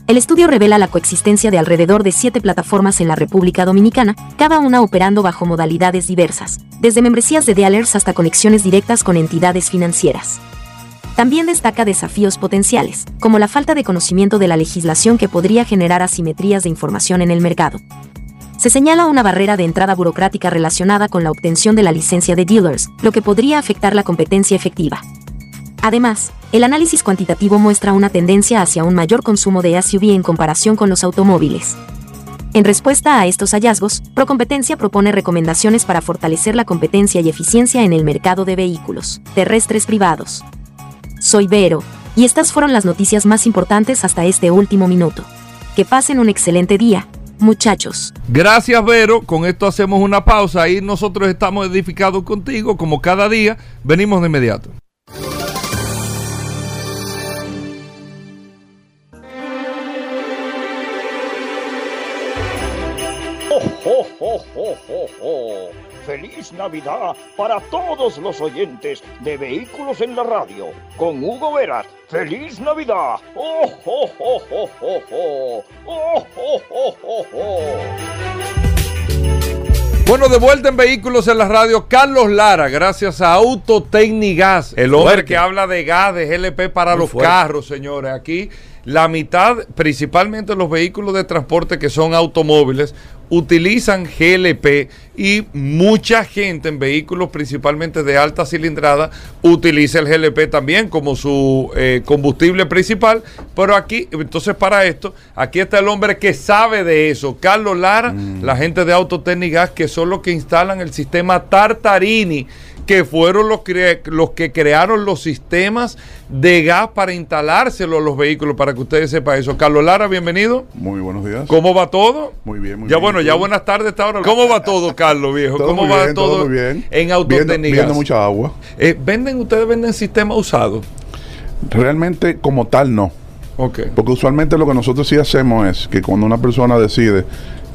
Speaker 11: el estudio revela la coexistencia de alrededor de siete plataformas en la República Dominicana, cada una operando bajo modalidades diversas, desde membresías de dealers hasta conexiones directas con entidades financieras. También destaca desafíos potenciales, como la falta de conocimiento de la legislación que podría generar asimetrías de información en el mercado. Se señala una barrera de entrada burocrática relacionada con la obtención de la licencia de dealers, lo que podría afectar la competencia efectiva. Además, el análisis cuantitativo muestra una tendencia hacia un mayor consumo de SUV en comparación con los automóviles. En respuesta a estos hallazgos, Procompetencia propone recomendaciones para fortalecer la competencia y eficiencia en el mercado de vehículos terrestres privados. Soy Vero, y estas fueron las noticias más importantes hasta este último minuto. Que pasen un excelente día, muchachos.
Speaker 2: Gracias, Vero. Con esto hacemos una pausa. Ahí nosotros estamos edificados contigo, como cada día. Venimos de inmediato.
Speaker 12: Oh! ¡Feliz Navidad para todos los oyentes de Vehículos en la Radio! Con Hugo Veras. ¡Feliz Navidad! ¡Oh, oh, oh, oh, oh, oh! ¡Oh, oh, oh, oh, oh!
Speaker 2: Bueno, de vuelta en Vehículos en la Radio, Carlos Lara, gracias a Autotecnigas, el hombre
Speaker 3: Fuerte.
Speaker 2: que habla de gas, de GLP para
Speaker 3: Muy
Speaker 2: los
Speaker 3: fuerte.
Speaker 2: carros, señores. Aquí la mitad, principalmente los vehículos de transporte que son automóviles, utilizan GLP y mucha gente en vehículos principalmente de alta cilindrada utiliza el GLP también como su eh, combustible principal. Pero aquí, entonces para esto, aquí está el hombre que sabe de eso, Carlos Lara, la gente de Autotecnigas que son los que instalan el sistema Tartarini que fueron los, cre- los que crearon los sistemas de gas para instalárselo a los vehículos, para que ustedes sepan eso. Carlos Lara, bienvenido.
Speaker 13: Muy buenos días.
Speaker 2: ¿Cómo va todo?
Speaker 13: Muy bien, muy
Speaker 2: ya
Speaker 13: bien.
Speaker 2: bueno,
Speaker 13: ¿Y
Speaker 2: ya buenas tardes ahora. ¿Cómo va todo, Carlos, viejo?
Speaker 13: Todo
Speaker 2: ¿Cómo
Speaker 13: muy
Speaker 2: va
Speaker 13: bien,
Speaker 2: todo,
Speaker 13: todo muy bien.
Speaker 2: en Autotecnigas?
Speaker 13: viendo mucha agua.
Speaker 2: Eh, ¿Venden, ustedes venden sistema usado?
Speaker 13: Realmente como tal no.
Speaker 2: Ok.
Speaker 13: Porque usualmente lo que nosotros sí hacemos es que cuando una persona decide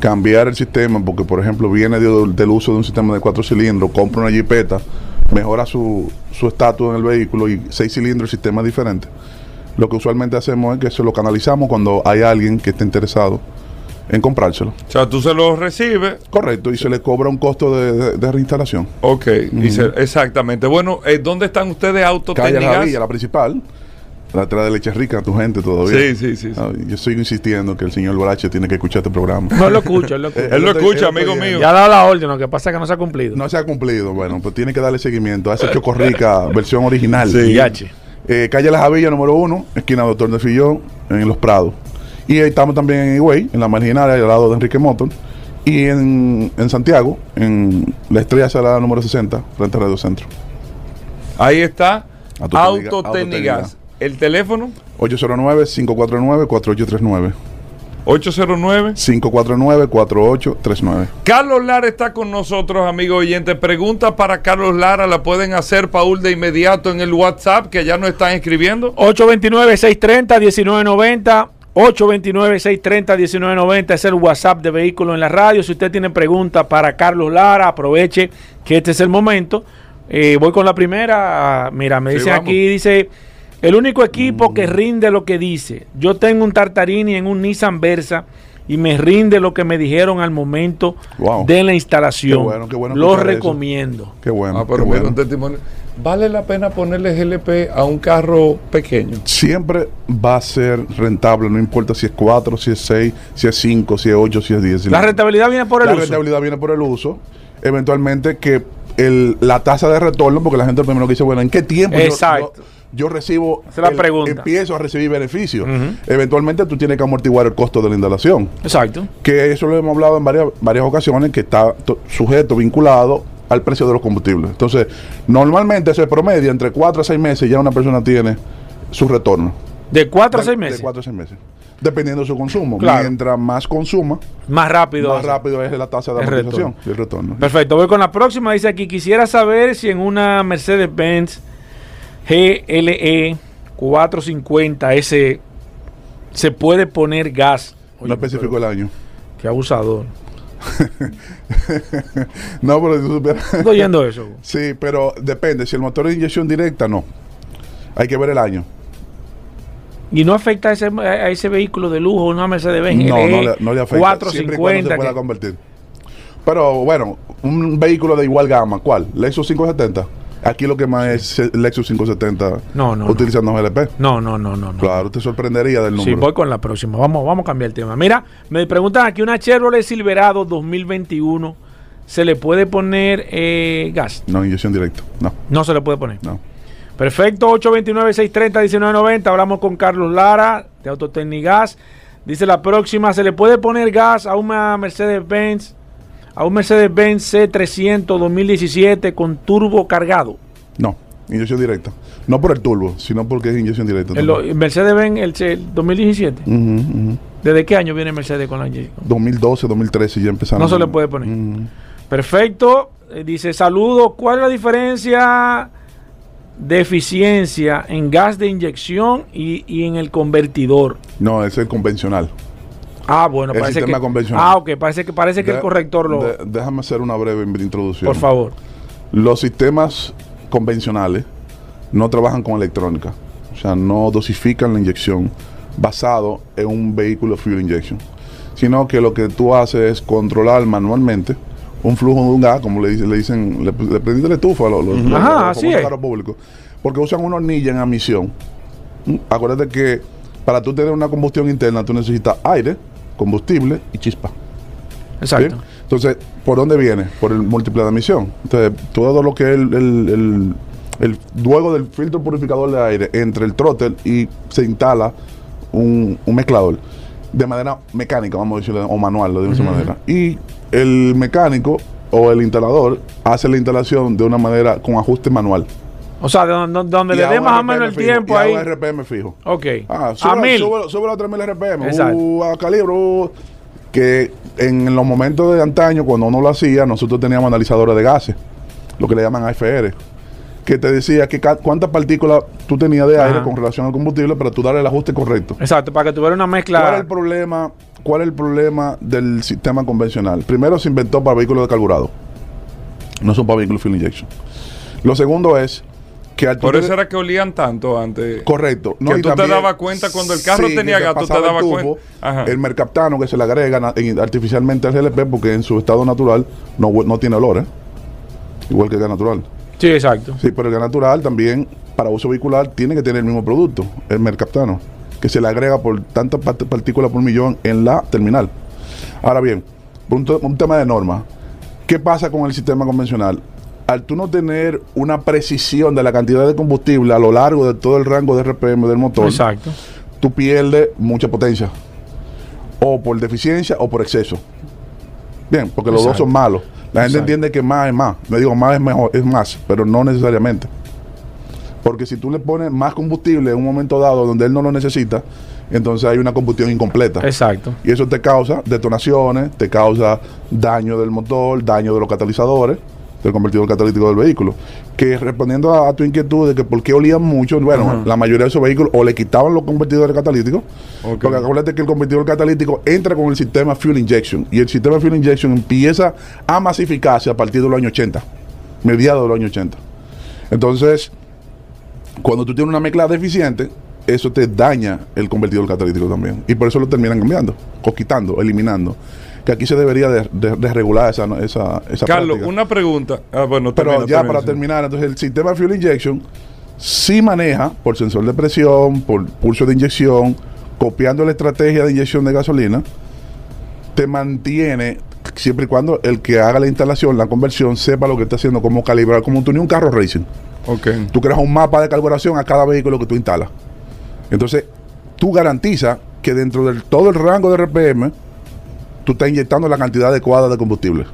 Speaker 13: cambiar el sistema, porque por ejemplo viene de- del uso de un sistema de cuatro cilindros, compra una jipeta, mejora su su estatus en el vehículo y seis cilindros, el sistema es diferente. Lo que usualmente hacemos es que se lo canalizamos cuando hay alguien que esté interesado en comprárselo.
Speaker 2: O sea, tú se lo recibes.
Speaker 13: Correcto, y se le cobra un costo de, de- de reinstalación.
Speaker 2: Ok, y se- exactamente. Bueno, eh, ¿dónde están ustedes
Speaker 13: Calle La? Villa, la principal. La atrás de Leche Rica, tu gente todavía.
Speaker 2: Sí, sí, sí, sí.
Speaker 13: Ah, yo sigo insistiendo que el señor Bolache tiene que escuchar este programa.
Speaker 3: No lo escucha, él lo escucha.
Speaker 2: Él lo escucha, amigo mío.
Speaker 3: Ya ha dado la orden, lo que pasa es que no se ha cumplido.
Speaker 13: No se ha cumplido, bueno, pues tiene que darle seguimiento a ese Chocorrica versión original.
Speaker 2: Sí.
Speaker 13: Eh, calle La Javilla, número uno, esquina Doctor de Fillón, en Los Prados. Y ahí estamos también en Higüey, en la marginal, al lado de Enrique Motor. Y en, en Santiago, en la Estrella Salada número 60, frente a Radio Centro.
Speaker 2: Ahí está.
Speaker 13: Autotecnigas.
Speaker 2: ¿El teléfono?
Speaker 13: 809-549-4839.
Speaker 2: 809.
Speaker 13: 549-4839.
Speaker 2: Carlos Lara está con nosotros, amigo oyente. Pregunta para Carlos Lara la pueden hacer, Paul, de inmediato en el WhatsApp, que ya nos están escribiendo.
Speaker 3: 829-630-1990. 829-630-1990 es el WhatsApp de Vehículos en la Radio. Si usted tiene preguntas para Carlos Lara, aproveche que este es el momento. Eh, voy con la primera. Mira, me
Speaker 2: Sí,
Speaker 3: dice
Speaker 2: vamos.
Speaker 3: aquí, dice, el único equipo que rinde lo que dice. Yo tengo un Tartarini en un Nissan Versa y me rinde lo que me dijeron al momento
Speaker 13: Wow.
Speaker 3: de la instalación.
Speaker 13: Qué bueno, qué bueno
Speaker 3: lo
Speaker 13: eso.
Speaker 3: recomiendo.
Speaker 13: Qué bueno.
Speaker 2: Ah, pero
Speaker 13: qué bueno.
Speaker 2: un testimonio. ¿Vale la pena ponerle GLP a un carro pequeño?
Speaker 13: Siempre va a ser rentable, no importa si es 4, si es 6, si es 5, si es 8, si es 10.
Speaker 3: La rentabilidad viene por el
Speaker 13: la
Speaker 3: uso.
Speaker 13: rentabilidad viene por el uso. Eventualmente que el- la tasa de retorno, porque la gente primero que dice, bueno, ¿en qué tiempo
Speaker 3: Exacto.
Speaker 13: yo, yo recibo,
Speaker 3: Esa es la
Speaker 13: el-
Speaker 3: pregunta.
Speaker 13: empiezo a recibir beneficios? Eventualmente tú tienes que amortiguar el costo de la instalación.
Speaker 3: Exacto.
Speaker 13: Que eso lo hemos hablado en varias, varias ocasiones, que está to- sujeto, vinculado al precio de los combustibles. Entonces, normalmente se promedia entre 4 a 6 meses ya una persona tiene su retorno.
Speaker 3: De 4 a
Speaker 13: De-
Speaker 3: 6 meses.
Speaker 13: De 4 a 6 meses. Dependiendo de su consumo.
Speaker 3: Claro.
Speaker 13: Mientras más consuma,
Speaker 3: Más rápido.
Speaker 13: más rápido es la tasa de amortización y el retorno.
Speaker 3: Perfecto, voy con la próxima. Dice aquí, quisiera saber si en una Mercedes-Benz GLE 450S se puede poner gas.
Speaker 13: no especifico el año.
Speaker 3: Qué abusador.
Speaker 13: no, pero si tú supieras-
Speaker 3: Estoy oyendo eso.
Speaker 13: sí, pero depende. Si el motor es inyección directa, no. Hay que ver el año.
Speaker 3: Y no afecta a ese, a ese vehículo de lujo, una Mercedes-Benz
Speaker 13: No, no le, no le afecta. Siempre y cuando
Speaker 3: 450.
Speaker 13: se pueda
Speaker 3: que-
Speaker 13: convertir. Pero bueno, un vehículo de igual gama, ¿cuál? Lexus 570. Aquí lo que más es Lexus 570
Speaker 3: No, no,
Speaker 13: utilizando GLP.
Speaker 3: No, no, no, no. no.
Speaker 13: Claro, te sorprendería del
Speaker 3: Sí,
Speaker 13: número.
Speaker 3: voy con la próxima. Vamos, vamos a cambiar el tema. Mira, me preguntan aquí, una Chevrolet Silverado 2021, ¿se le puede poner eh, gas?
Speaker 13: No, inyección directa. No,
Speaker 3: No se le puede poner.
Speaker 13: no.
Speaker 3: Perfecto, 829-630-1990. Hablamos con Carlos Lara de Autotecnigas. Dice la próxima, ¿se le puede poner gas a una Mercedes-Benz? A un Mercedes-Benz C300 2017 con turbo cargado.
Speaker 13: No, inyección directa. No por el turbo, sino porque es inyección directa.
Speaker 3: El, el Mercedes-Benz el, C- el 2017.
Speaker 13: Ujú, ujú.
Speaker 3: ¿Desde qué año viene Mercedes con la inyección?
Speaker 13: 2012, 2013 ya empezaron.
Speaker 3: No se le puede poner. Perfecto. Eh, dice, saludo. ¿Cuál es la diferencia de eficiencia en gas de inyección y, y en el convertidor?
Speaker 13: No, es convencional.
Speaker 3: Ah, bueno,
Speaker 13: El
Speaker 3: parece que,
Speaker 13: sistema convencional.
Speaker 3: ah, ok, parece que parece que el corrector lo.
Speaker 13: de- déjame hacer una breve introducción.
Speaker 3: Por favor.
Speaker 13: Los sistemas convencionales no trabajan con electrónica. O sea, no dosifican la inyección basado en un vehículo fuel injection. Sino que lo que tú haces es controlar manualmente un flujo de un gas, como le, le dicen, le, le prendiste la estufa a los, los-
Speaker 3: Ajá,
Speaker 13: los
Speaker 3: es.
Speaker 13: carros públicos. Porque usan una hornilla en admisión. ¿Mm? Acuérdate que para tú tener una combustión interna, tú necesitas aire, combustible y chispa.
Speaker 3: Exacto.
Speaker 13: Entonces, ¿por dónde viene? Por el múltiple de admisión. Entonces, todo lo que es el, el, el- el- luego del filtro purificador de aire entre el throttle y se instala un, un mezclador de manera mecánica, vamos a decirlo, o manual, lo digo de esa manera. Y el mecánico o el instalador hace la instalación de una manera con ajuste manual.
Speaker 3: O sea, de donde, donde le dé más o menos el
Speaker 13: fijo,
Speaker 3: tiempo
Speaker 13: y hago
Speaker 3: ahí.
Speaker 13: RPM fijo.
Speaker 3: Ok.
Speaker 13: Ah,
Speaker 3: a
Speaker 13: sube,
Speaker 3: mil.
Speaker 13: sube, sube a 3000 RPM.
Speaker 3: Exacto.
Speaker 13: Uh, a calibre. uh, que en los momentos de antaño, cuando uno lo hacía, nosotros teníamos analizadores de gases, lo que le llaman AFR, que te decía que cuántas partículas tú tenías de aire con relación al combustible para tú darle el ajuste correcto.
Speaker 3: Exacto, para que tuviera una mezcla.
Speaker 13: ¿Cuál es el problema? ¿Cuál es el problema del sistema convencional? Primero se inventó para vehículos de carburado. No son para vehículos fuel injection. Lo segundo es que al
Speaker 2: Por eso era que olían tanto antes.
Speaker 13: Correcto.
Speaker 2: que
Speaker 13: y
Speaker 2: tú te dabas cuenta cuando el carro
Speaker 13: Sí,
Speaker 2: tenía
Speaker 13: que
Speaker 2: gato, te dabas cuenta. Ajá.
Speaker 13: El mercaptano que se le agrega artificialmente al GLP porque en su estado natural no, no tiene olor, ¿eh? Igual que el gas natural.
Speaker 3: Sí, exacto.
Speaker 13: Sí, pero el gas natural también, para uso vehicular, tiene que tener el mismo producto, el mercaptano, que se le agrega por tantas part- partículas por millón en la terminal. Ahora bien, un, un tema de norma, ¿qué pasa con el sistema convencional? Al tú no tener una precisión de la cantidad de combustible a lo largo de todo el rango de RPM del motor,
Speaker 3: Exacto.
Speaker 13: tú pierdes mucha potencia. O por deficiencia o por exceso. Bien, porque los dos son malos. La gente
Speaker 3: Exacto.
Speaker 13: entiende que más es más. Me digo, más es mejor, es más, pero no necesariamente. Porque si tú le pones más combustible en un momento dado donde él no lo necesita, entonces hay una combustión incompleta.
Speaker 3: Exacto.
Speaker 13: Y eso te causa detonaciones, te causa daño del motor, daño de los catalizadores, del convertidor catalítico del vehículo. Que respondiendo a, a tu inquietud de que por qué olían mucho, bueno,
Speaker 2: Ajá.
Speaker 13: la mayoría de esos vehículos o le quitaban los convertidores catalíticos,
Speaker 2: Ok.
Speaker 13: porque acuérdate que el convertidor catalítico entra con el sistema fuel injection y el sistema fuel injection empieza a masificarse a partir de los años 80, mediados de los años 80. Entonces, cuando tú tienes una mezcla deficiente, eso te daña el convertidor catalítico también. Y por eso lo terminan cambiando, o quitando, eliminando. Que aquí se debería de, de- de regular esa, esa, esa
Speaker 2: Carlos,
Speaker 13: práctica.
Speaker 2: una pregunta. Ah, bueno,
Speaker 13: Pero
Speaker 2: termina,
Speaker 13: ya
Speaker 2: termina,
Speaker 13: para
Speaker 2: sí.
Speaker 13: terminar, entonces el sistema Fuel Injection sí maneja por sensor de presión, por pulso de inyección, copiando la estrategia de inyección de gasolina, te mantiene siempre y cuando el que haga la instalación, la conversión, sepa lo que está haciendo, cómo calibrar, como tú ni un carro racing.
Speaker 2: Ok.
Speaker 13: Tú creas un mapa de calibración a cada vehículo que tú instalas. Entonces, tú garantizas que dentro de todo el rango de RPM, tú estás inyectando la cantidad adecuada de combustible.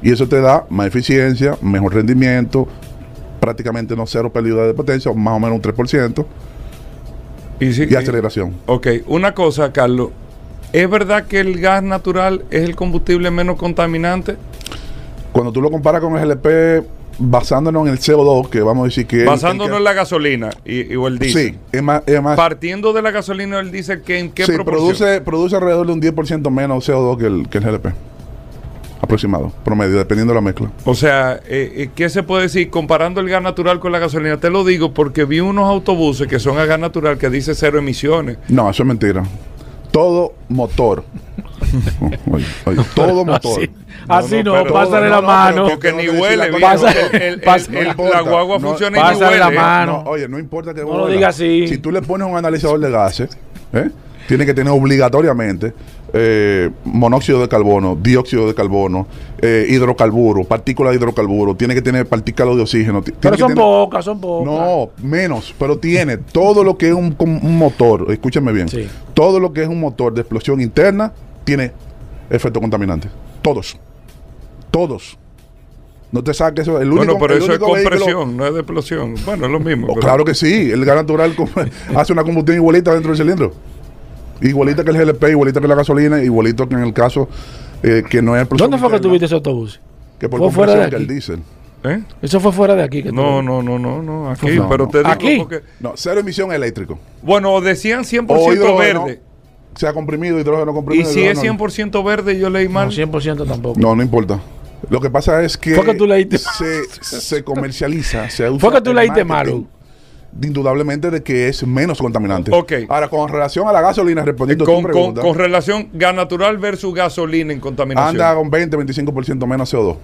Speaker 13: Y eso te da más eficiencia, mejor rendimiento, prácticamente no cero pérdida de potencia, más o menos un 3%,
Speaker 2: Y, sí-
Speaker 13: y aceleración.
Speaker 2: Ok, una cosa, Carlos. ¿Es verdad que el gas natural es el combustible menos contaminante?
Speaker 13: Cuando tú lo comparas con el GLP, basándonos en el CO2, que vamos a decir que...
Speaker 2: Basándonos en la gasolina y, y o el diésel.
Speaker 13: Sí, es más... Es más
Speaker 2: Partiendo de la gasolina o el diésel, ¿qué, ¿en qué
Speaker 13: sí,
Speaker 2: proporción?
Speaker 13: produce, produce alrededor de un 10% menos CO2 que el, que el GLP. Aproximado, promedio, dependiendo de la mezcla.
Speaker 2: O sea, eh, eh, ¿qué se puede decir comparando el gas natural con la gasolina? Te lo digo porque vi unos autobuses que son a gas natural que dice cero emisiones.
Speaker 13: No, eso es mentira. Todo motor. Oye, oye, todo motor.
Speaker 3: Así, así no,
Speaker 2: pero-
Speaker 3: pásale
Speaker 13: no,
Speaker 3: la
Speaker 13: no,
Speaker 3: mano.
Speaker 2: Porque ni huele,
Speaker 13: la No
Speaker 2: guagua
Speaker 13: No,
Speaker 2: funciona y ni
Speaker 3: pásale la
Speaker 2: huele.
Speaker 3: mano.
Speaker 13: No, oye, no importa que
Speaker 3: No lo diga así.
Speaker 13: Si tú le pones un analizador de gases, ¿eh? tiene que tener obligatoriamente eh, monóxido de carbono, dióxido de carbono, eh, hidrocarburo, partículas de hidrocarburo, tiene que tener partículas de oxígeno.
Speaker 3: Pero
Speaker 13: que
Speaker 3: son
Speaker 13: tener-
Speaker 3: pocas, son pocas.
Speaker 13: No, menos, pero tiene todo lo que es un, motor, escúchame bien,
Speaker 3: Sí.
Speaker 13: todo lo que es un motor de explosión interna tiene efecto contaminante. Todos. Todos. No te saques eso. El único,
Speaker 2: bueno, pero
Speaker 13: el
Speaker 2: eso es
Speaker 13: único vehículo-
Speaker 2: compresión, no es de explosión. Bueno, es lo mismo.
Speaker 13: Oh,
Speaker 2: pero-
Speaker 13: claro que sí, el gas natural hace una combustión igualita dentro del cilindro. Igualita que el GLP, igualita que la gasolina, igualito que en el caso eh, que no es el
Speaker 3: ¿Dónde fue que tuviste ese autobús?
Speaker 13: Que por
Speaker 3: ¿Fue fuera de aquí?
Speaker 13: el diésel.
Speaker 2: ¿Eh?
Speaker 3: Eso fue fuera de aquí. Que
Speaker 2: No, no, no, no, no, aquí,
Speaker 13: No,
Speaker 2: pero
Speaker 13: no.
Speaker 2: te digo
Speaker 3: ¿Aquí?
Speaker 2: porque-
Speaker 13: No, cero emisión eléctrico.
Speaker 2: bueno, decían 100%
Speaker 13: O hidrógeno,
Speaker 2: verde.
Speaker 13: Sea comprimido, hidrógeno
Speaker 2: Y
Speaker 13: comprimido.
Speaker 2: si es
Speaker 13: hidrógeno-
Speaker 2: 100% verde, yo leí mal.
Speaker 3: No, 100% tampoco.
Speaker 13: No, no importa. Lo que pasa es que,
Speaker 3: Fue que tú leíste
Speaker 13: se, se comercializa, se usa
Speaker 3: Fue que tú leíste malo.
Speaker 13: Indudablemente de que es menos contaminante.
Speaker 2: Ok.
Speaker 13: Ahora, con relación a la gasolina, respondiendo a
Speaker 2: con,
Speaker 13: tu
Speaker 2: con,
Speaker 13: pregunta,
Speaker 2: con relación gas natural versus gasolina en contaminación.
Speaker 13: anda con 20-25% menos CO2.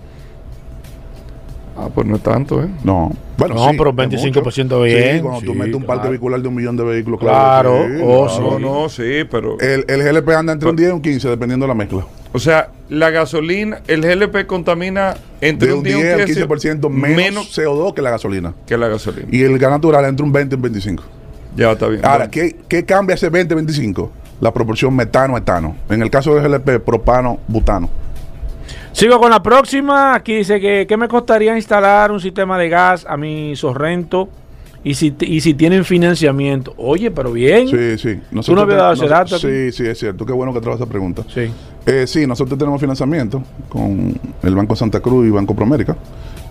Speaker 2: Ah, pues no es tanto, ¿eh?
Speaker 13: No. Bueno,
Speaker 3: No,
Speaker 13: sí,
Speaker 3: pero
Speaker 13: es
Speaker 3: 25%
Speaker 13: mucho.
Speaker 3: bien,
Speaker 13: Sí, cuando tú
Speaker 3: sí,
Speaker 13: metes un parque
Speaker 3: claro.
Speaker 13: vehicular de un millón de vehículos,
Speaker 3: Claro,
Speaker 13: que sí,
Speaker 3: oh,
Speaker 13: claro.
Speaker 2: No, no, sí, pero.
Speaker 13: El, el GLP anda entre un 10 y un 15, dependiendo de la mezcla.
Speaker 2: O sea, la gasolina, el GLP contamina entre
Speaker 13: De
Speaker 2: un
Speaker 13: un
Speaker 2: 10 y
Speaker 13: 10
Speaker 2: un
Speaker 13: al
Speaker 2: 15%
Speaker 13: 15% menos, CO2 que la gasolina.
Speaker 2: que la gasolina.
Speaker 13: Y el gas natural entre un 20 y un 25.
Speaker 2: Ya está bien.
Speaker 13: Ahora,
Speaker 2: Bueno,
Speaker 13: ¿qué, qué cambia ese 20-25? La proporción metano-etano. En el caso del GLP, propano-butano.
Speaker 3: Sigo con la próxima. Aquí dice que ¿qué me costaría instalar un sistema de gas a mi Sorrento y si, y si tienen financiamiento. Oye, pero bien.
Speaker 13: Sí, sí.
Speaker 3: ¿Tú no habías dado ese dato?
Speaker 13: Sí, sí, es cierto. Qué bueno que traes esa pregunta.
Speaker 3: Sí.
Speaker 13: Eh, sí, nosotros tenemos financiamiento con el Banco Santa Cruz y Banco Promérica.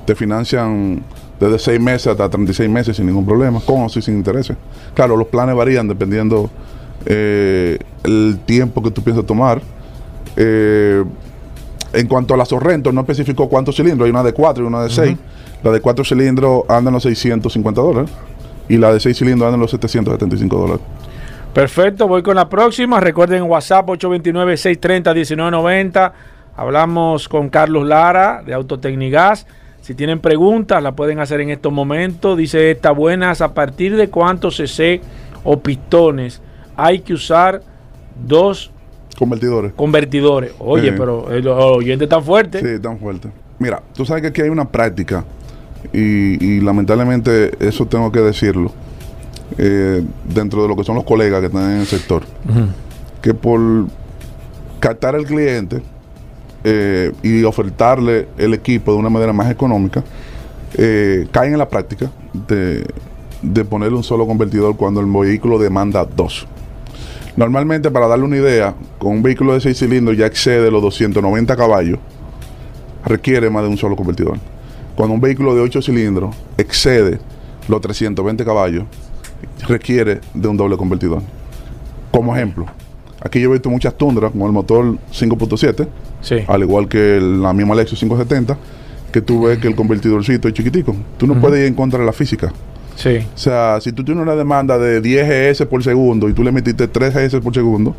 Speaker 13: Te financian desde 6 meses hasta 36 meses sin ningún problema, con o sin intereses. Claro, los planes varían dependiendo eh, el tiempo que tú piensas tomar. Eh, en cuanto a la Sorrento, no especificó cuántos cilindros, hay una de 4 y una de 6. La de 4 cilindros anda en los 650 dólares y la de 6 cilindros anda en los 775 dólares.
Speaker 3: Perfecto, voy con la próxima. Recuerden WhatsApp 829-630-1990. Hablamos con Carlos Lara de Autotecnigas. Si tienen preguntas, la pueden hacer en estos momentos. Dice esta buenas, ¿a partir de cuántos cc o pistones hay que usar dos
Speaker 13: Convertidores.
Speaker 3: convertidores? Oye, pero el oyente tan fuerte.
Speaker 13: Sí, tan fuerte. Mira, tú sabes que aquí hay una práctica y, y lamentablemente eso tengo que decirlo eh, dentro de lo que son los colegas que están en el sector, que por captar al cliente eh, y ofertarle el equipo de una manera más económica, eh, caen en la práctica de, de ponerle un solo convertidor cuando el vehículo demanda dos. Normalmente, para darle una idea, con un vehículo de 6 cilindros ya excede los 290 caballos, requiere más de un solo convertidor. Cuando un vehículo de 8 cilindros excede los 320 caballos, requiere de un doble convertidor. Como ejemplo, aquí yo he visto muchas tundras con el motor 5.7,
Speaker 3: Sí.
Speaker 13: al igual que la misma Lexus 570, que tú ves que el convertidorcito es chiquitico. Tú no puedes ir en contra de la física.
Speaker 3: Sí.
Speaker 13: O sea, si tú tienes una demanda de 10 GS por segundo y tú le metiste 3 GS por segundo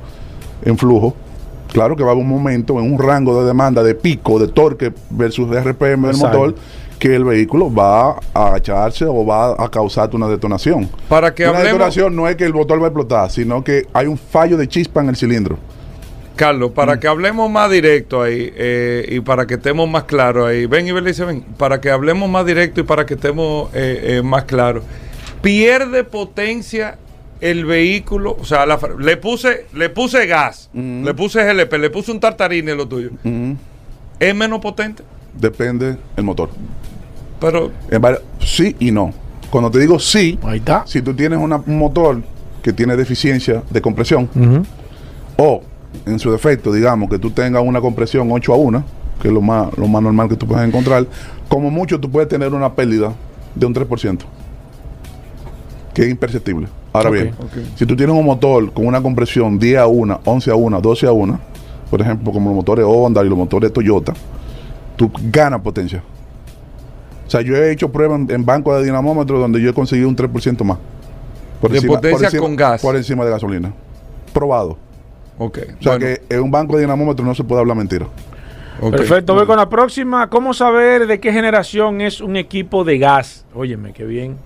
Speaker 13: en flujo, claro que va a haber un momento en un rango de demanda de pico, de torque versus de RPM del
Speaker 3: Exacto.
Speaker 13: motor, que el vehículo va a agacharse o va a causarte una detonación.
Speaker 2: Para que
Speaker 13: una
Speaker 2: hablemos-
Speaker 13: detonación no es que el motor va a explotar, sino que hay un fallo de chispa en el cilindro.
Speaker 2: Carlos, para
Speaker 13: Mm.
Speaker 2: que hablemos más directo ahí eh, y para que estemos más claros ahí, ven y Belice, ven, para que hablemos más directo y para que estemos eh, eh, más claros, pierde potencia el vehículo, o sea, la le puse le puse gas,
Speaker 13: Mm.
Speaker 2: le puse GLP, le puse un tartarín en lo tuyo, ¿es menos potente?
Speaker 13: Depende el motor.
Speaker 2: Pero
Speaker 13: sí y no. Cuando te digo sí,
Speaker 3: Ahí está.
Speaker 13: si tú tienes una- un motor que tiene deficiencia de compresión, o en su defecto, digamos, que tú tengas una compresión 8 a 1, que es lo más, lo más normal que tú puedes encontrar, como mucho tú puedes tener una pérdida de un 3%, que es imperceptible. Ahora
Speaker 3: Ok,
Speaker 13: bien,
Speaker 2: ok.
Speaker 13: si tú tienes un motor con una compresión 10 a 1, 11 a 1, 12 a 1, por ejemplo, como los motores Honda y los motores Toyota, tú ganas potencia. O sea, yo he hecho pruebas en, en bancos de dinamómetro donde yo he conseguido un 3% más.
Speaker 2: De potencia
Speaker 13: encima-
Speaker 2: con gas.
Speaker 13: Por encima de gasolina. Probado.
Speaker 2: Ok,
Speaker 13: O sea
Speaker 2: bueno,
Speaker 13: que en un banco de dinamómetro no se puede hablar mentira.
Speaker 3: Perfecto, voy con la próxima. ¿Cómo saber de qué generación es un equipo de gas? Óyeme, qué bien.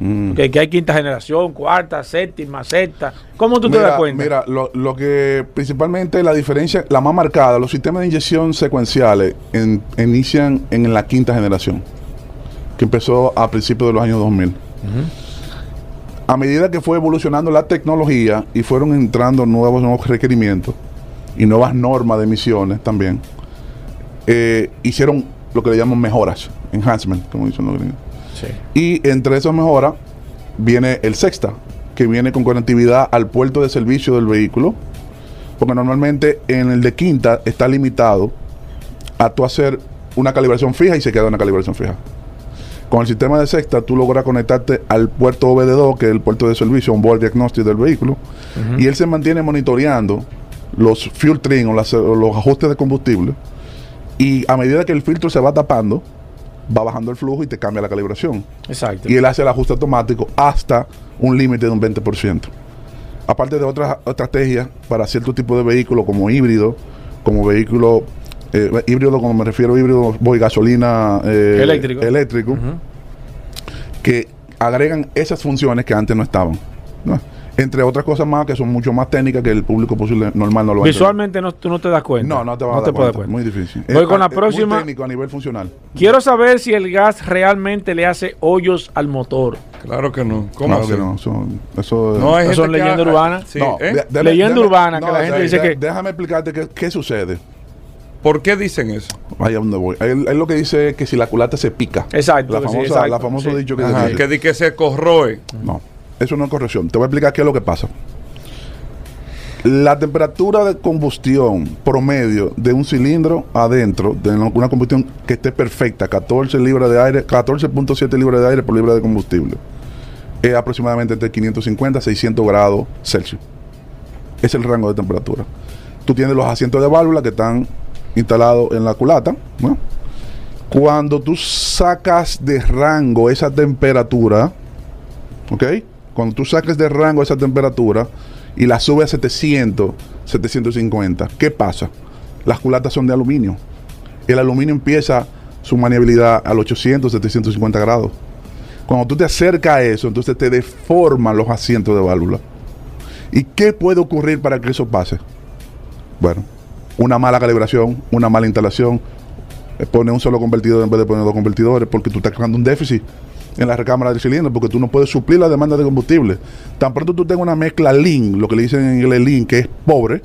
Speaker 13: Mm.
Speaker 3: Que, que hay quinta generación, cuarta, séptima, sexta. ¿Cómo tú te das cuenta?
Speaker 13: mira, lo, lo que principalmente la diferencia, la más marcada, los sistemas de inyección secuenciales en- inician en la quinta generación, que empezó a principios de los años 2000. A medida que fue evolucionando la tecnología y fueron entrando nuevos, nuevos requerimientos y nuevas normas de emisiones también, eh, hicieron lo que le llaman mejoras, enhancement, como dicen los gringos.
Speaker 3: Sí.
Speaker 13: Y entre esas mejoras viene el sexta, que viene con conectividad al puerto de servicio del vehículo, porque normalmente en el de quinta está limitado a tú hacer una calibración fija y se queda una calibración fija. Con el sistema de sexta, tú logras conectarte al puerto OBD2, que es el puerto de servicio, un board diagnostic del vehículo, y él se mantiene monitoreando los fuel trim o, las- o los ajustes de combustible. Y a medida que el filtro se va tapando, va bajando el flujo y te cambia la calibración.
Speaker 3: Exacto.
Speaker 13: Y él hace el ajuste automático hasta un límite de un 20%. Aparte de otras estrategias para cierto tipo de vehículo como híbrido, como vehículo eh, híbrido, como me refiero híbrido, voy gasolina eh,
Speaker 3: Eléctrico.
Speaker 13: eléctrico, que agregan esas funciones que antes no estaban. ¿no? Entre otras cosas más que son mucho más técnicas que el público posible normal no lo a.
Speaker 3: Visualmente no, tú no te das cuenta.
Speaker 13: No, no te vas a dar
Speaker 3: puedes
Speaker 13: cuenta. Muy difícil.
Speaker 3: Voy
Speaker 13: Es-
Speaker 3: con la
Speaker 13: es muy
Speaker 3: próxima.
Speaker 13: técnico a nivel funcional.
Speaker 3: Quiero saber si el gas realmente le hace hoyos al motor.
Speaker 2: Claro que no. ¿Cómo
Speaker 13: Claro que no. Eso, eso,
Speaker 2: No,
Speaker 3: Eso son.
Speaker 2: Sí,
Speaker 13: No,
Speaker 2: ¿eh?
Speaker 13: de-
Speaker 3: Leyenda urbana, que
Speaker 13: no,
Speaker 3: la gente dice que-
Speaker 13: Déjame explicarte qué, qué sucede.
Speaker 2: ¿Por qué dicen eso?
Speaker 13: Vaya donde voy. Él, él lo que dice es que si la culata se pica.
Speaker 3: Exacto,
Speaker 13: La
Speaker 3: sí,
Speaker 13: famosa,
Speaker 3: exacto,
Speaker 13: la famoso
Speaker 3: sí.
Speaker 13: dicho que
Speaker 2: Ajá,
Speaker 13: dice.
Speaker 2: que di que se corroe.
Speaker 13: No, eso no es corrección. Te voy a explicar qué es lo que pasa. La temperatura de combustión promedio de un cilindro adentro, de una combustión que esté perfecta, 14 libras de aire, 14.7 libras de aire por libra de combustible, es aproximadamente entre 550 y 600 grados Celsius. Es el rango de temperatura. Tú tienes los asientos de válvula que están instalados en la culata. Cuando tú sacas de rango esa temperatura, ¿ok? Cuando tú saques de rango esa temperatura y la subes a 700, 750, ¿qué pasa? Las culatas son de aluminio. El aluminio empieza su maniabilidad al 800, 750 grados. Cuando tú te acercas a eso, entonces te deforman los asientos de válvula. ¿Y qué puede ocurrir para que eso pase? Bueno, una mala calibración, una mala instalación, eh, pone un solo convertidor en vez de poner dos convertidores, porque tú estás creando un déficit en la recámara del cilindro, porque tú no puedes suplir la demanda de combustible. Tan pronto tú tengas una mezcla lean, lo que le dicen en inglés lean, que es pobre,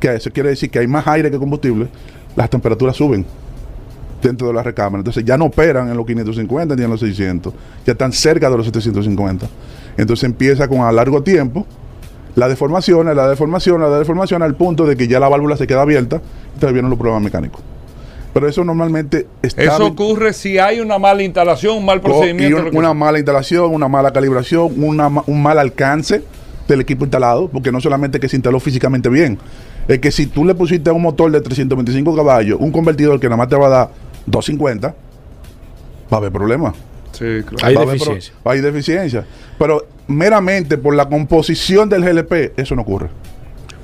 Speaker 13: que eso quiere decir que hay más aire que combustible, las temperaturas suben dentro de la recámara. Entonces ya no operan en los 550 ni en los 600, ya están cerca de los 750. Entonces empieza con a largo tiempo la deformación, la deformación, la deformación al punto de que ya la válvula se queda abierta y te vienen los problemas mecánicos. Pero eso normalmente está
Speaker 2: Eso ocurre si hay una mala instalación, un mal procedimiento.
Speaker 13: un- una mala instalación, una mala calibración, una un mal alcance del equipo instalado, porque no solamente que se instaló físicamente bien, es que si tú le pusiste a un motor de 325 caballos, un convertidor que nada más te va a dar 250, va a haber problemas.
Speaker 2: Sí, claro.
Speaker 3: Hay
Speaker 13: haber
Speaker 3: deficiencia.
Speaker 13: pro- Hay deficiencia. Pero meramente por la composición del GLP, eso no ocurre.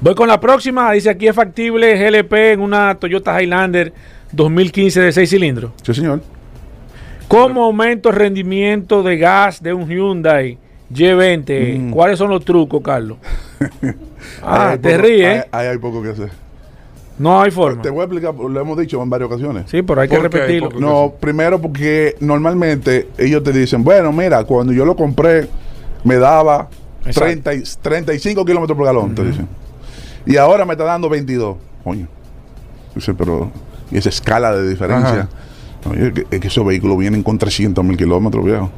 Speaker 3: Voy con la próxima. Dice aquí es factible GLP en una Toyota Highlander 2015 de 6 cilindros.
Speaker 13: Sí, señor.
Speaker 3: ¿Cómo aumento el rendimiento de gas de un Hyundai G20?
Speaker 13: Mm.
Speaker 3: ¿Cuáles son los trucos, Carlos? ah,
Speaker 13: hay
Speaker 3: te
Speaker 13: poco-
Speaker 3: ríes.
Speaker 13: Ahí,
Speaker 3: ¿eh?
Speaker 13: ahí hay poco que hacer.
Speaker 3: No hay forma.
Speaker 13: Te voy a explicar, lo hemos dicho en varias ocasiones.
Speaker 3: Sí, pero hay que repetirlo.
Speaker 2: ¿Por
Speaker 13: No, primero porque normalmente ellos te dicen, bueno, mira, cuando yo lo compré me daba
Speaker 3: Exacto.
Speaker 13: 30 y- 35 kilómetros por galón, te dicen. Y ahora me está dando 22. Coño. Dice, pero, y esa escala de diferencia. Oye, es que, es que esos vehículos vienen con 300 mil kilómetros, viejo.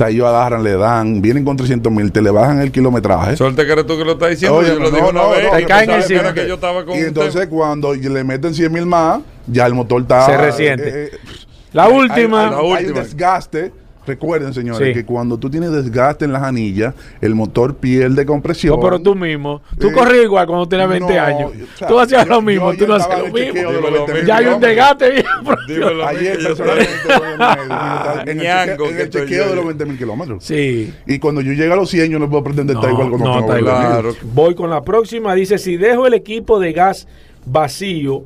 Speaker 13: O sea, ellos agarran, le dan, vienen con 300 mil, te le bajan el kilometraje.
Speaker 2: Suerte que eres tú que lo estás diciendo.
Speaker 13: Oye,
Speaker 2: yo lo
Speaker 13: no,
Speaker 2: dije una
Speaker 13: no,
Speaker 2: vez.
Speaker 13: no,
Speaker 3: Te
Speaker 13: no,
Speaker 3: caen.
Speaker 2: Era que yo estaba con
Speaker 13: y entonces
Speaker 2: tema.
Speaker 13: cuando le meten 100 mil más, ya el motor está...
Speaker 3: Se resiente.
Speaker 13: eh, eh,
Speaker 3: La
Speaker 13: hay-
Speaker 3: última.
Speaker 13: hay-
Speaker 2: La
Speaker 13: hay
Speaker 2: última.
Speaker 13: un desgaste. Recuerden, señores,
Speaker 3: Sí.
Speaker 13: que cuando tú tienes desgaste en las anillas, el motor pierde compresión.
Speaker 3: No, pero tú mismo. Tú
Speaker 13: Eh,
Speaker 3: corrías igual cuando tenías 20
Speaker 13: no,
Speaker 3: años.
Speaker 13: o sea,
Speaker 3: tú hacías
Speaker 13: yo-
Speaker 3: lo mismo. tú no haces
Speaker 13: estaba
Speaker 3: lo mismo.
Speaker 13: de los
Speaker 2: Dímelo,
Speaker 13: 20
Speaker 3: Ya hay un desgaste bien.
Speaker 13: Ayer personalmente en el chequeo, de los 20 mil kilómetros.
Speaker 3: Sí.
Speaker 13: Y cuando yo llegue a los 100, yo no puedo pretender estar igual 20 mil.
Speaker 2: Claro.
Speaker 3: Voy con la próxima. Dice, si dejo el equipo de gas vacío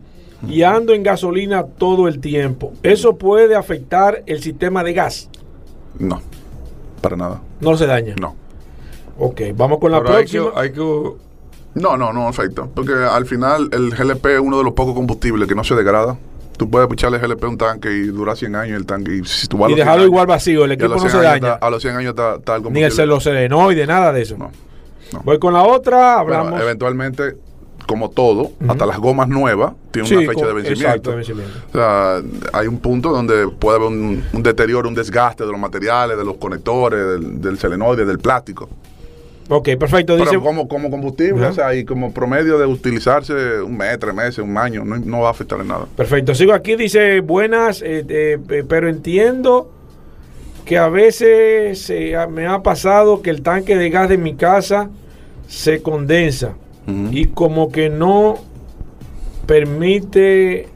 Speaker 3: y ando en gasolina todo el tiempo, ¿eso puede afectar el sistema de gas?
Speaker 13: No, para nada.
Speaker 3: No se daña.
Speaker 13: No.
Speaker 3: Ok, vamos con la
Speaker 2: Pero hay que,
Speaker 3: próxima.
Speaker 2: hay que-
Speaker 13: No, no, no afecta. Porque al final el GLP es uno de los pocos combustibles que no se degrada. Tú puedes echarle GLP a un tanque y dura 100 años el tanque. Y, si tú vas a
Speaker 3: Y
Speaker 13: los 100
Speaker 3: dejarlo
Speaker 13: años-
Speaker 3: igual vacío, el equipo no
Speaker 13: 100
Speaker 3: se daña.
Speaker 13: está- a los 100 años está, está el
Speaker 3: Ni
Speaker 13: combustible.
Speaker 3: el celosenoide, nada de eso.
Speaker 13: No, no.
Speaker 3: Voy con la otra,
Speaker 13: Bueno,
Speaker 3: hablamos.
Speaker 13: eventualmente, como todo, hasta las gomas nuevas tienen
Speaker 3: Sí,
Speaker 13: una fecha de vencimiento.
Speaker 3: exacto, de vencimiento.
Speaker 13: O sea, hay un punto donde puede haber un, un deterioro, un desgaste de los materiales, de los conectores, del, del selenoide, del plástico.
Speaker 3: Ok, perfecto.
Speaker 13: Pero
Speaker 3: Dice,
Speaker 13: como, como combustible, o sea, y como promedio de utilizarse un mes, tres meses, un año, no, no va a afectar en nada.
Speaker 3: Perfecto, sigo aquí, dice buenas, eh, eh, eh, pero entiendo que a veces eh, me ha pasado que el tanque de gas de mi casa se condensa y como que no permite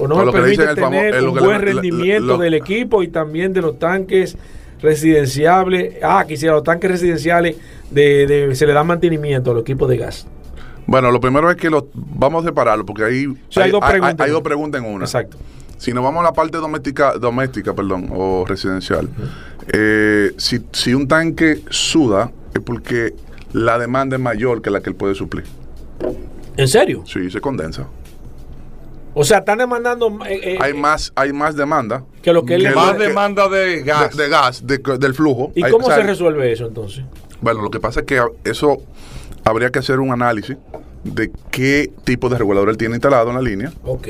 Speaker 3: o no me
Speaker 13: lo que
Speaker 3: permite
Speaker 13: el famo-
Speaker 3: tener
Speaker 13: es lo
Speaker 3: un
Speaker 13: que
Speaker 3: buen rendimiento
Speaker 13: lo-
Speaker 3: del equipo y también de los tanques residenciables. Ah, quisiera los tanques residenciales de, de- se le da mantenimiento a los equipos de gas.
Speaker 13: Bueno, lo primero es que lo, vamos a separarlo, porque ahí
Speaker 3: sea, hay dos preguntas.
Speaker 13: hay dos preguntas en una.
Speaker 3: Exacto.
Speaker 13: Si nos vamos a la parte doméstica, doméstica perdón, o residencial, eh, si, si un tanque suda, es porque la demanda es mayor que la que él puede suplir.
Speaker 3: ¿En serio?
Speaker 13: Sí, se condensa.
Speaker 3: O sea, están demandando eh, eh,
Speaker 13: hay más hay más demanda
Speaker 3: que lo que él le
Speaker 2: Más
Speaker 3: que-
Speaker 2: demanda de gas.
Speaker 13: de, de gas, de- del flujo.
Speaker 3: ¿Y
Speaker 13: Hay-
Speaker 3: cómo
Speaker 13: o sea,
Speaker 3: se resuelve eso entonces?
Speaker 13: Bueno, lo que pasa es que eso habría que hacer un análisis de qué tipo de regulador él tiene instalado en la línea,
Speaker 3: Ok.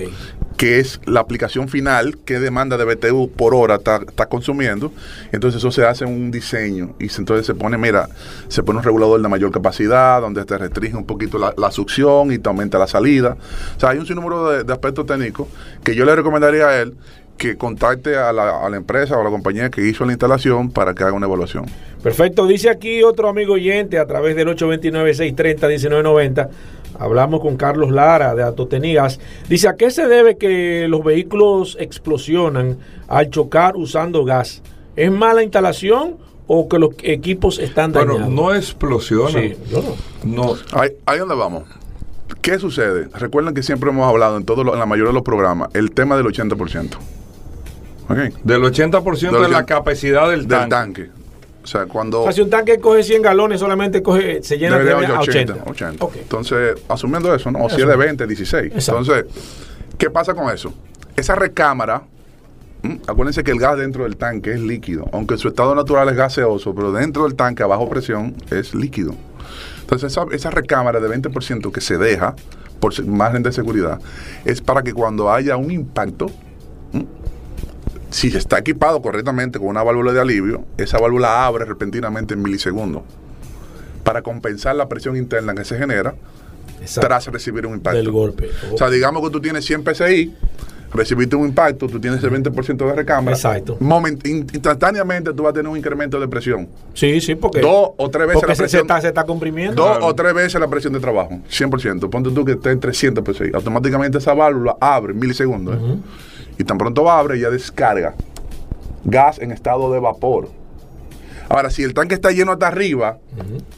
Speaker 13: Qué es la aplicación final, qué demanda de BTU por hora está, consumiendo. Entonces eso se hace un diseño y entonces se pone, mira, se pone un regulador de mayor capacidad, donde te restringe un poquito la, la succión y te aumenta la salida. O sea, hay un sinnúmero de, de aspectos técnicos que yo le recomendaría a él que contacte a la, a la empresa o a la compañía que hizo la instalación para que haga una evaluación.
Speaker 3: Perfecto. Dice aquí otro amigo oyente a través del 829-630-1990. Hablamos con Carlos Lara de Atotenigas. Dice, ¿a qué se debe que los vehículos explosionan al chocar usando gas? ¿Es mala instalación o que los equipos están
Speaker 2: Bueno,
Speaker 3: dañados?
Speaker 2: no explosiona.
Speaker 3: Sí, yo no.
Speaker 2: No.
Speaker 13: Ahí, ahí donde vamos. ¿Qué sucede? Recuerden que siempre hemos hablado en, todo lo- en la mayoría de los programas el tema del 80%. ¿Ok?
Speaker 2: Del 80%
Speaker 13: Del
Speaker 2: de la
Speaker 13: 80
Speaker 2: capacidad del,
Speaker 13: Del
Speaker 2: tanque.
Speaker 13: tanque. O sea, cuando...
Speaker 3: O sea, si un tanque coge 100 galones, solamente coge, se llena de
Speaker 13: haber
Speaker 3: 80.
Speaker 13: 80. 80.
Speaker 3: Ok.
Speaker 13: Entonces, asumiendo eso, ¿no? O si es de 20, 16.
Speaker 3: Exacto.
Speaker 13: Entonces, ¿qué pasa con eso? Esa recámara, acuérdense que el gas dentro del tanque es líquido, aunque su estado natural es gaseoso, pero dentro del tanque a bajo presión es líquido. Entonces, esa, esa recámara de 20% que se deja por margen de seguridad es para que cuando haya un impacto. Si está equipado correctamente con una válvula de alivio, esa válvula abre repentinamente en milisegundos para compensar la presión interna que se genera
Speaker 3: Exacto.
Speaker 13: tras recibir un impacto.
Speaker 3: Del golpe.
Speaker 13: O sea, digamos que tú tienes 100 PSI, recibiste un impacto, tú tienes el 20% de recámara.
Speaker 3: Exacto.
Speaker 13: Moment- in- instantáneamente tú vas a tener un incremento de presión.
Speaker 3: Sí, sí, porque,
Speaker 13: Dos o tres veces la
Speaker 3: se, se
Speaker 13: presión.
Speaker 3: está, se está comprimiendo.
Speaker 13: Dos o tres veces la presión de trabajo, 100%. Ponte tú que esté en 300 PSI. Automáticamente esa válvula abre en milisegundos. ¿eh? Y tan pronto abre, ya descarga gas en estado de vapor. Ahora, si el tanque está lleno hasta arriba,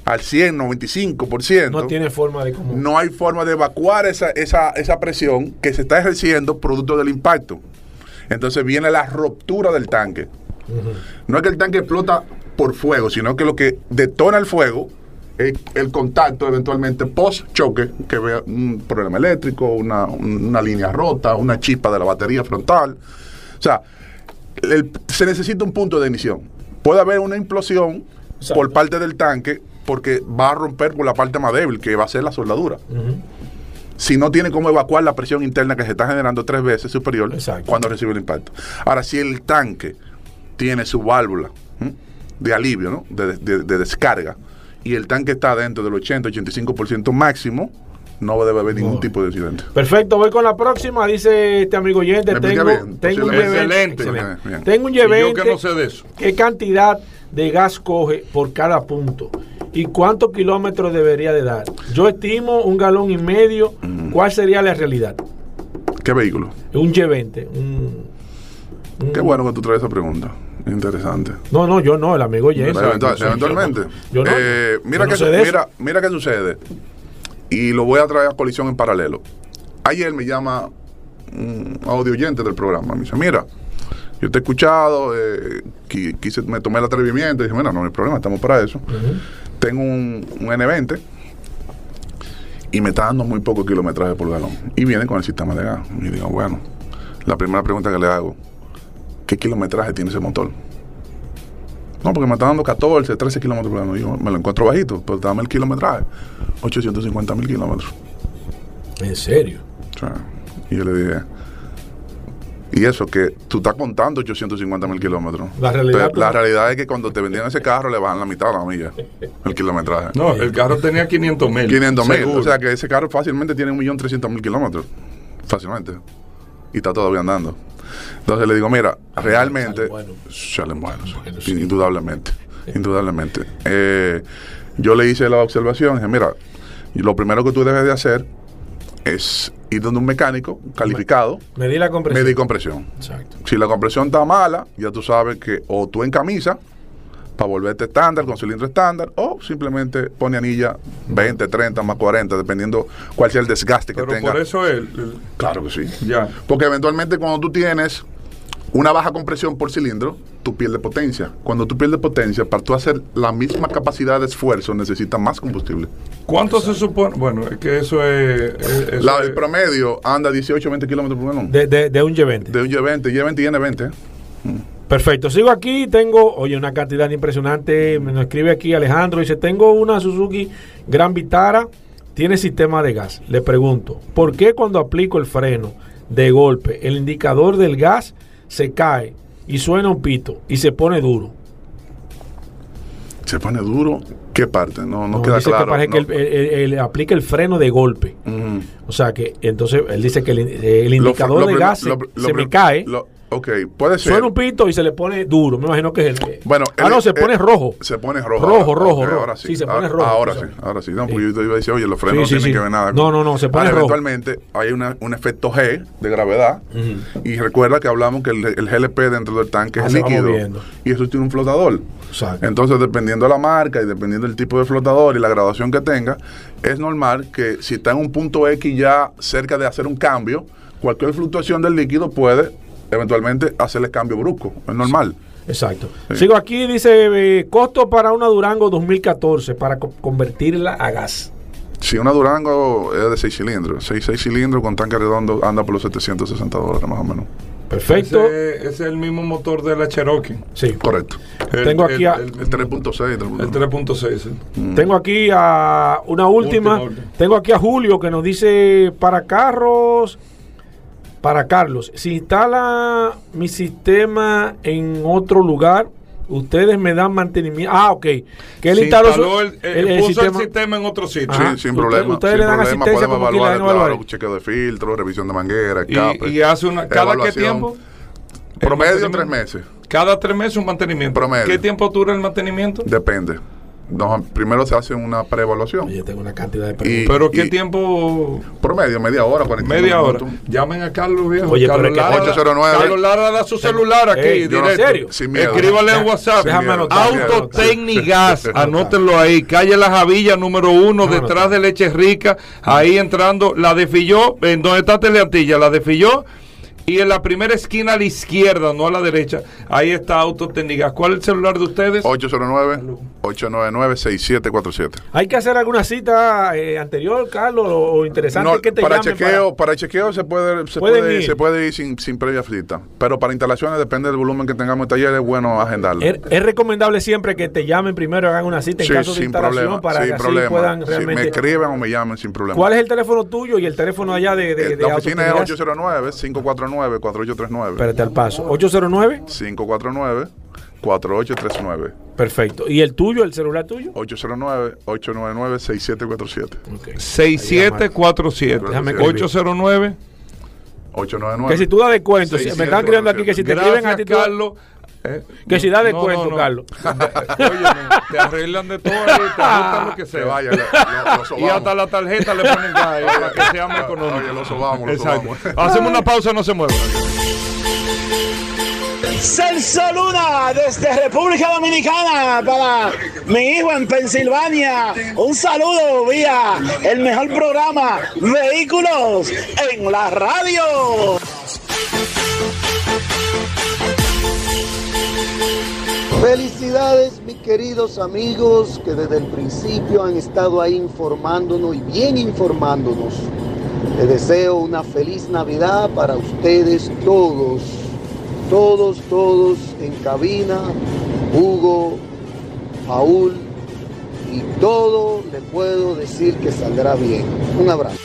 Speaker 13: al 100, 95%,
Speaker 3: No tiene forma de cómo.
Speaker 13: no hay forma de evacuar esa, esa, esa presión que se está ejerciendo producto del impacto. Entonces viene la ruptura del tanque. No es que el tanque explota por fuego, sino que lo que detona el fuego el contacto eventualmente post choque, que vea un problema eléctrico, una, una línea rota, una chispa de la batería frontal. O sea, el- se necesita un punto de ignición. Puede haber una implosión por parte del tanque porque va a romper por la parte más débil, que va a ser la soldadura. Si no tiene cómo evacuar la presión interna que se está generando tres veces superior cuando recibe el impacto. Ahora, si el tanque tiene su válvula ¿m? de alivio, ¿no? de, de- de descarga, y el tanque está dentro del 80-85% máximo, no debe haber ningún tipo de accidente.
Speaker 3: Perfecto, voy con la próxima. Dice este amigo oyente:
Speaker 13: ¿Me explica
Speaker 3: tengo,
Speaker 13: bien?
Speaker 3: tengo un
Speaker 13: Excelente.
Speaker 3: Excelente.
Speaker 13: Bien.
Speaker 3: Tengo un
Speaker 13: Y yo que
Speaker 3: Yevente
Speaker 13: no sé de eso.
Speaker 3: ¿Qué cantidad de gas coge por cada punto? ¿Y cuántos kilómetros debería de dar? Yo estimo un galón y medio. ¿Cuál sería la realidad?
Speaker 13: ¿Qué vehículo?
Speaker 3: Un G20. Un,
Speaker 13: Qué bueno que tú traes esa pregunta. Interesante.
Speaker 3: no, no, yo no, el amigo.
Speaker 13: Eventual-
Speaker 3: Yo no-
Speaker 13: eventualmente.
Speaker 3: Yo no,
Speaker 13: Eh,
Speaker 3: yo
Speaker 13: mira,
Speaker 3: no
Speaker 13: su-
Speaker 3: de eso.
Speaker 13: mira, mira qué sucede. Y lo voy a traer a colisión en paralelo. Ayer me llama un audio oyente del programa. Me dice, mira, yo te he escuchado, eh, qui- quise, me tomé el atrevimiento y dije, bueno, no hay problema, estamos para eso. Tengo un, un N20 y me está dando muy poco kilometraje por galón. Y viene con el sistema de gas. Y digo, bueno, la primera pregunta que le hago, ¿qué kilometraje tiene ese motor? No, porque me está dando 14, 13 kilómetros por Yo me lo encuentro bajito, pero dame el kilometraje. 850 mil kilómetros.
Speaker 3: ¿En serio?
Speaker 13: O sea, y yo le dije, Y eso que tú estás contando 850 mil kilómetros.
Speaker 3: La realidad,
Speaker 13: Pero la realidad es que cuando te vendían ese carro le bajan la mitad de la milla, el kilometraje.
Speaker 2: No, el carro tenía 500 mil.
Speaker 13: 500 mil. O sea que ese carro fácilmente tiene 1.300.000 kilómetros. Fácilmente. Y está todavía andando. Entonces le digo, mira, realmente. Salen buenos. Indudablemente. Indudablemente. Eh, yo le hice la observación. Dije, mira, lo primero que tú debes de hacer es ir donde un mecánico calificado.
Speaker 3: Medí la compresión.
Speaker 13: Medir compresión.
Speaker 3: Exacto.
Speaker 13: Si la compresión está mala, ya tú sabes que o tú en camisa para volverte estándar con cilindro estándar o simplemente pone anilla 20, 30 más 40 dependiendo cuál sea el desgaste que
Speaker 2: Pero
Speaker 13: tenga.
Speaker 2: por eso él-
Speaker 13: Claro que sí.
Speaker 2: Ya.
Speaker 13: Porque eventualmente cuando tú tienes una baja compresión por cilindro, tú pierdes potencia. Cuando tú pierdes potencia, para tú hacer la misma capacidad de esfuerzo, necesitas más combustible.
Speaker 2: ¿Cuánto se supone? Bueno, es que eso es. es- eso
Speaker 13: La,
Speaker 2: es-
Speaker 13: el promedio anda 18 20 kilómetros por galón.
Speaker 3: De, de- de un Y20.
Speaker 13: De un Y20, Y20 y N20.
Speaker 3: Perfecto. Sigo aquí. Tengo, oye, una cantidad impresionante. Me nos escribe aquí Alejandro. Dice: Tengo una Suzuki Gran Vitara. Tiene sistema de gas. Le pregunto: ¿Por qué cuando aplico el freno de golpe, el indicador del gas se cae y suena un pito y se pone duro?
Speaker 13: Se pone duro. ¿Qué parte? No, no,
Speaker 3: No,
Speaker 13: queda
Speaker 3: dice
Speaker 13: claro.
Speaker 3: que parece
Speaker 13: no.
Speaker 3: que él, él- él aplica el freno de golpe. O sea que entonces él dice que el, el
Speaker 13: Lo-
Speaker 3: indicador
Speaker 13: lo
Speaker 3: de gas se,
Speaker 13: lo- lo
Speaker 3: se me cae.
Speaker 13: Ok, puede ser.
Speaker 3: Suena un pito y se le pone duro. Me imagino que es el.
Speaker 13: Bueno,
Speaker 3: ah, no, se
Speaker 13: él-
Speaker 3: pone rojo.
Speaker 13: Se pone rojo.
Speaker 3: Rojo,
Speaker 13: ahora.
Speaker 3: rojo, rojo.
Speaker 13: Ahora sí.
Speaker 3: Sí, se pone
Speaker 13: ahora,
Speaker 3: rojo.
Speaker 13: Ahora
Speaker 3: Sí.
Speaker 13: ahora sí. No, porque yo te iba a decir, oye, los frenos
Speaker 3: Sí,
Speaker 13: no
Speaker 3: sí,
Speaker 13: tienen que ver nada.
Speaker 3: No, no, no, se pone
Speaker 13: Ahora,
Speaker 3: rojo.
Speaker 13: Eventualmente hay una, un efecto G de gravedad. Y recuerda que hablamos que el, el GLP dentro del tanque
Speaker 3: Ah,
Speaker 13: es líquido. Y eso tiene un flotador.
Speaker 3: Exacto.
Speaker 13: Entonces, dependiendo de la marca y dependiendo del tipo de flotador y la graduación que tenga, es normal que si está en un punto X ya cerca de hacer un cambio, cualquier fluctuación del líquido puede eventualmente hacerle cambio brusco. Es normal.
Speaker 3: Exacto. Sigo aquí, dice, eh, costo para una Durango 2014 para co- convertirla a gas.
Speaker 13: Si una Durango es de 6 cilindros, 6, cilindros con tanque redondo anda por los 760 dólares más o menos.
Speaker 3: Perfecto.
Speaker 2: Ese, ese es el mismo motor de la Cherokee.
Speaker 3: Sí.
Speaker 13: Correcto.
Speaker 2: El-
Speaker 3: Tengo aquí a-
Speaker 2: el-
Speaker 13: El 3.6.
Speaker 2: El 3.6. sí.
Speaker 3: Tengo aquí a una última. Tengo aquí a Julio que nos dice para carros. Para Carlos, si instala mi sistema en otro lugar, ustedes me dan mantenimiento. Ah, ok. Que él instaló, su-
Speaker 2: el, puso el sistema en otro sitio.
Speaker 3: Ajá.
Speaker 13: Sí, sin problema.
Speaker 3: ustedes
Speaker 13: sin
Speaker 3: le dan
Speaker 13: problema,
Speaker 3: asistencia
Speaker 13: podemos
Speaker 3: como
Speaker 13: evaluar,
Speaker 3: evaluar.
Speaker 13: claro, chequeo de filtro, revisión de manguera,
Speaker 2: Y-
Speaker 13: escape,
Speaker 2: y hace una- ¿cada qué tiempo?
Speaker 13: Promedio tres meses.
Speaker 2: Cada tres meses un mantenimiento.
Speaker 13: Promedio.
Speaker 2: ¿Qué tiempo dura el mantenimiento?
Speaker 13: Depende. No, primero se hace una preevaluación.
Speaker 3: Yo tengo una cantidad de
Speaker 13: Y-
Speaker 2: ¿Pero qué
Speaker 13: y-
Speaker 2: tiempo?
Speaker 13: Promedio, media hora, 45
Speaker 2: Media hora. Llamen a Carlos Viejo.
Speaker 3: Oye,
Speaker 2: Carlos, Lara,
Speaker 13: 809.
Speaker 2: Carlos Lara da su celular aquí,
Speaker 3: Ey, yo no-
Speaker 2: directo.
Speaker 3: ¿en serio?
Speaker 13: Sin miedo.
Speaker 2: Escríbale en WhatsApp.
Speaker 3: déjame anotar.
Speaker 2: Autotecnigas, anótenlo ahí. Calle La Javilla, número uno, detrás de Leche Rica. Ahí entrando, la de Filló, en donde está Teleantilla, la de Filló. Y en la primera esquina a la izquierda, no a la derecha, ahí está Autotecnigas. ¿Cuál es el celular de ustedes?
Speaker 13: 809-899-6747.
Speaker 3: ¿Hay que hacer alguna cita eh, anterior, Carlos, o, interesante
Speaker 13: No,
Speaker 3: que te
Speaker 13: para chequeo, para... chequeo se puede, se puede,
Speaker 3: ir.
Speaker 13: se puede ir sin, sin previa cita. Pero para instalaciones depende del volumen que tengamos en taller, es bueno agendarlo.
Speaker 3: Es, es recomendable siempre que te llamen primero, hagan una cita en
Speaker 13: Sí,
Speaker 3: caso de instalación
Speaker 13: problema,
Speaker 3: para
Speaker 13: sin
Speaker 3: que así
Speaker 13: problema.
Speaker 3: puedan
Speaker 13: Si
Speaker 3: realmente.
Speaker 13: me escriben o me llamen sin problema.
Speaker 3: ¿Cuál es el teléfono tuyo y el teléfono allá de, de,
Speaker 13: Eh,
Speaker 3: de
Speaker 13: la oficina es
Speaker 3: Autotecnigas?
Speaker 13: 809-549-4839.
Speaker 3: Espérate al paso. 809.
Speaker 13: 549-4839.
Speaker 3: Perfecto. ¿Y el tuyo, el celular tuyo?
Speaker 13: 809-899-6747.
Speaker 2: 6747.
Speaker 3: Déjame escribir.
Speaker 2: 809.
Speaker 13: 899.
Speaker 3: Que si tú das descuento, si- me están escribiendo aquí que si te escriben a ti, tú-
Speaker 2: Carlos. Eh,
Speaker 3: que si da
Speaker 2: no,
Speaker 3: descuento,
Speaker 2: no, no.
Speaker 3: Carlos.
Speaker 2: Óyeme, te arreglan de todo ahí, te ajustan lo que sea.
Speaker 13: Vaya, lo- lo- lo
Speaker 2: y hasta la tarjeta le ponen ahí para que sea más económico.
Speaker 13: Oye, lo sobamos, lo
Speaker 2: Exacto.
Speaker 13: sobamos.
Speaker 2: Hacemos una pausa, no se muevan.
Speaker 14: Celso Luna desde República Dominicana para mi hijo en Pensilvania. Un saludo vía el mejor programa Vehículos en la radio.
Speaker 15: Felicidades, mis queridos amigos que desde el principio han estado ahí informándonos y bien informándonos. Les deseo una feliz Navidad para ustedes todos, todos, todos en cabina, Hugo, Paul y todo le puedo decir que saldrá bien. Un abrazo.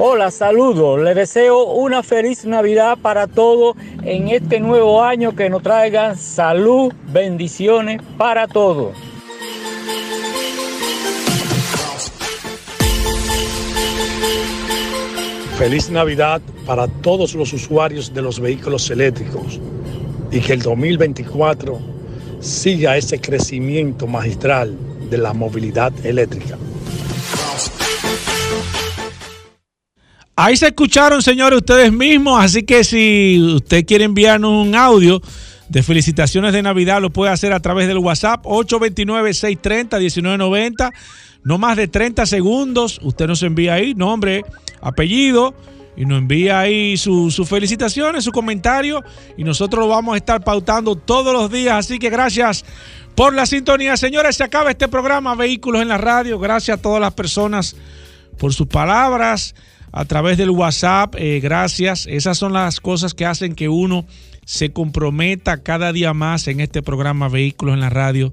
Speaker 16: Hola, saludos. Les deseo una feliz Navidad para todos en este nuevo año que nos traigan salud, bendiciones para todos.
Speaker 17: Feliz Navidad para todos los usuarios de los vehículos eléctricos y que el 2024 siga ese crecimiento magistral de la movilidad eléctrica.
Speaker 3: Ahí se escucharon, señores, ustedes mismos. Así que si usted quiere enviarnos un audio de felicitaciones de Navidad, lo puede hacer a través del WhatsApp 829-630-1990. No más de 30 segundos. Usted nos envía ahí nombre, apellido y nos envía ahí sus felicitaciones, su comentario. Y nosotros lo vamos a estar pautando todos los días. Así que gracias por la sintonía. Señores, se acaba este programa Vehículos en la Radio. Gracias a todas las personas por sus palabras a través del WhatsApp. Eh, gracias. Esas son las cosas que hacen que uno se comprometa cada día más en este programa Vehículos en la Radio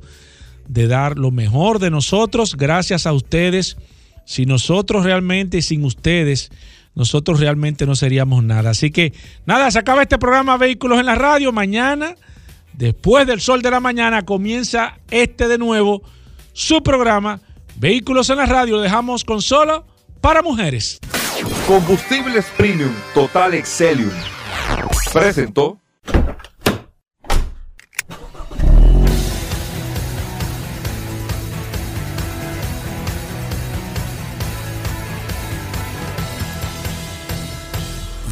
Speaker 3: de dar lo mejor de nosotros. Gracias a ustedes. Si nosotros realmente, sin ustedes, nosotros realmente no seríamos nada. Así que nada, se acaba este programa Vehículos en la Radio. Mañana, después del sol de la mañana, comienza este de nuevo, su programa Vehículos en la Radio. Lo dejamos con solo para mujeres.
Speaker 18: Combustibles Premium Total Excelium. Presentó.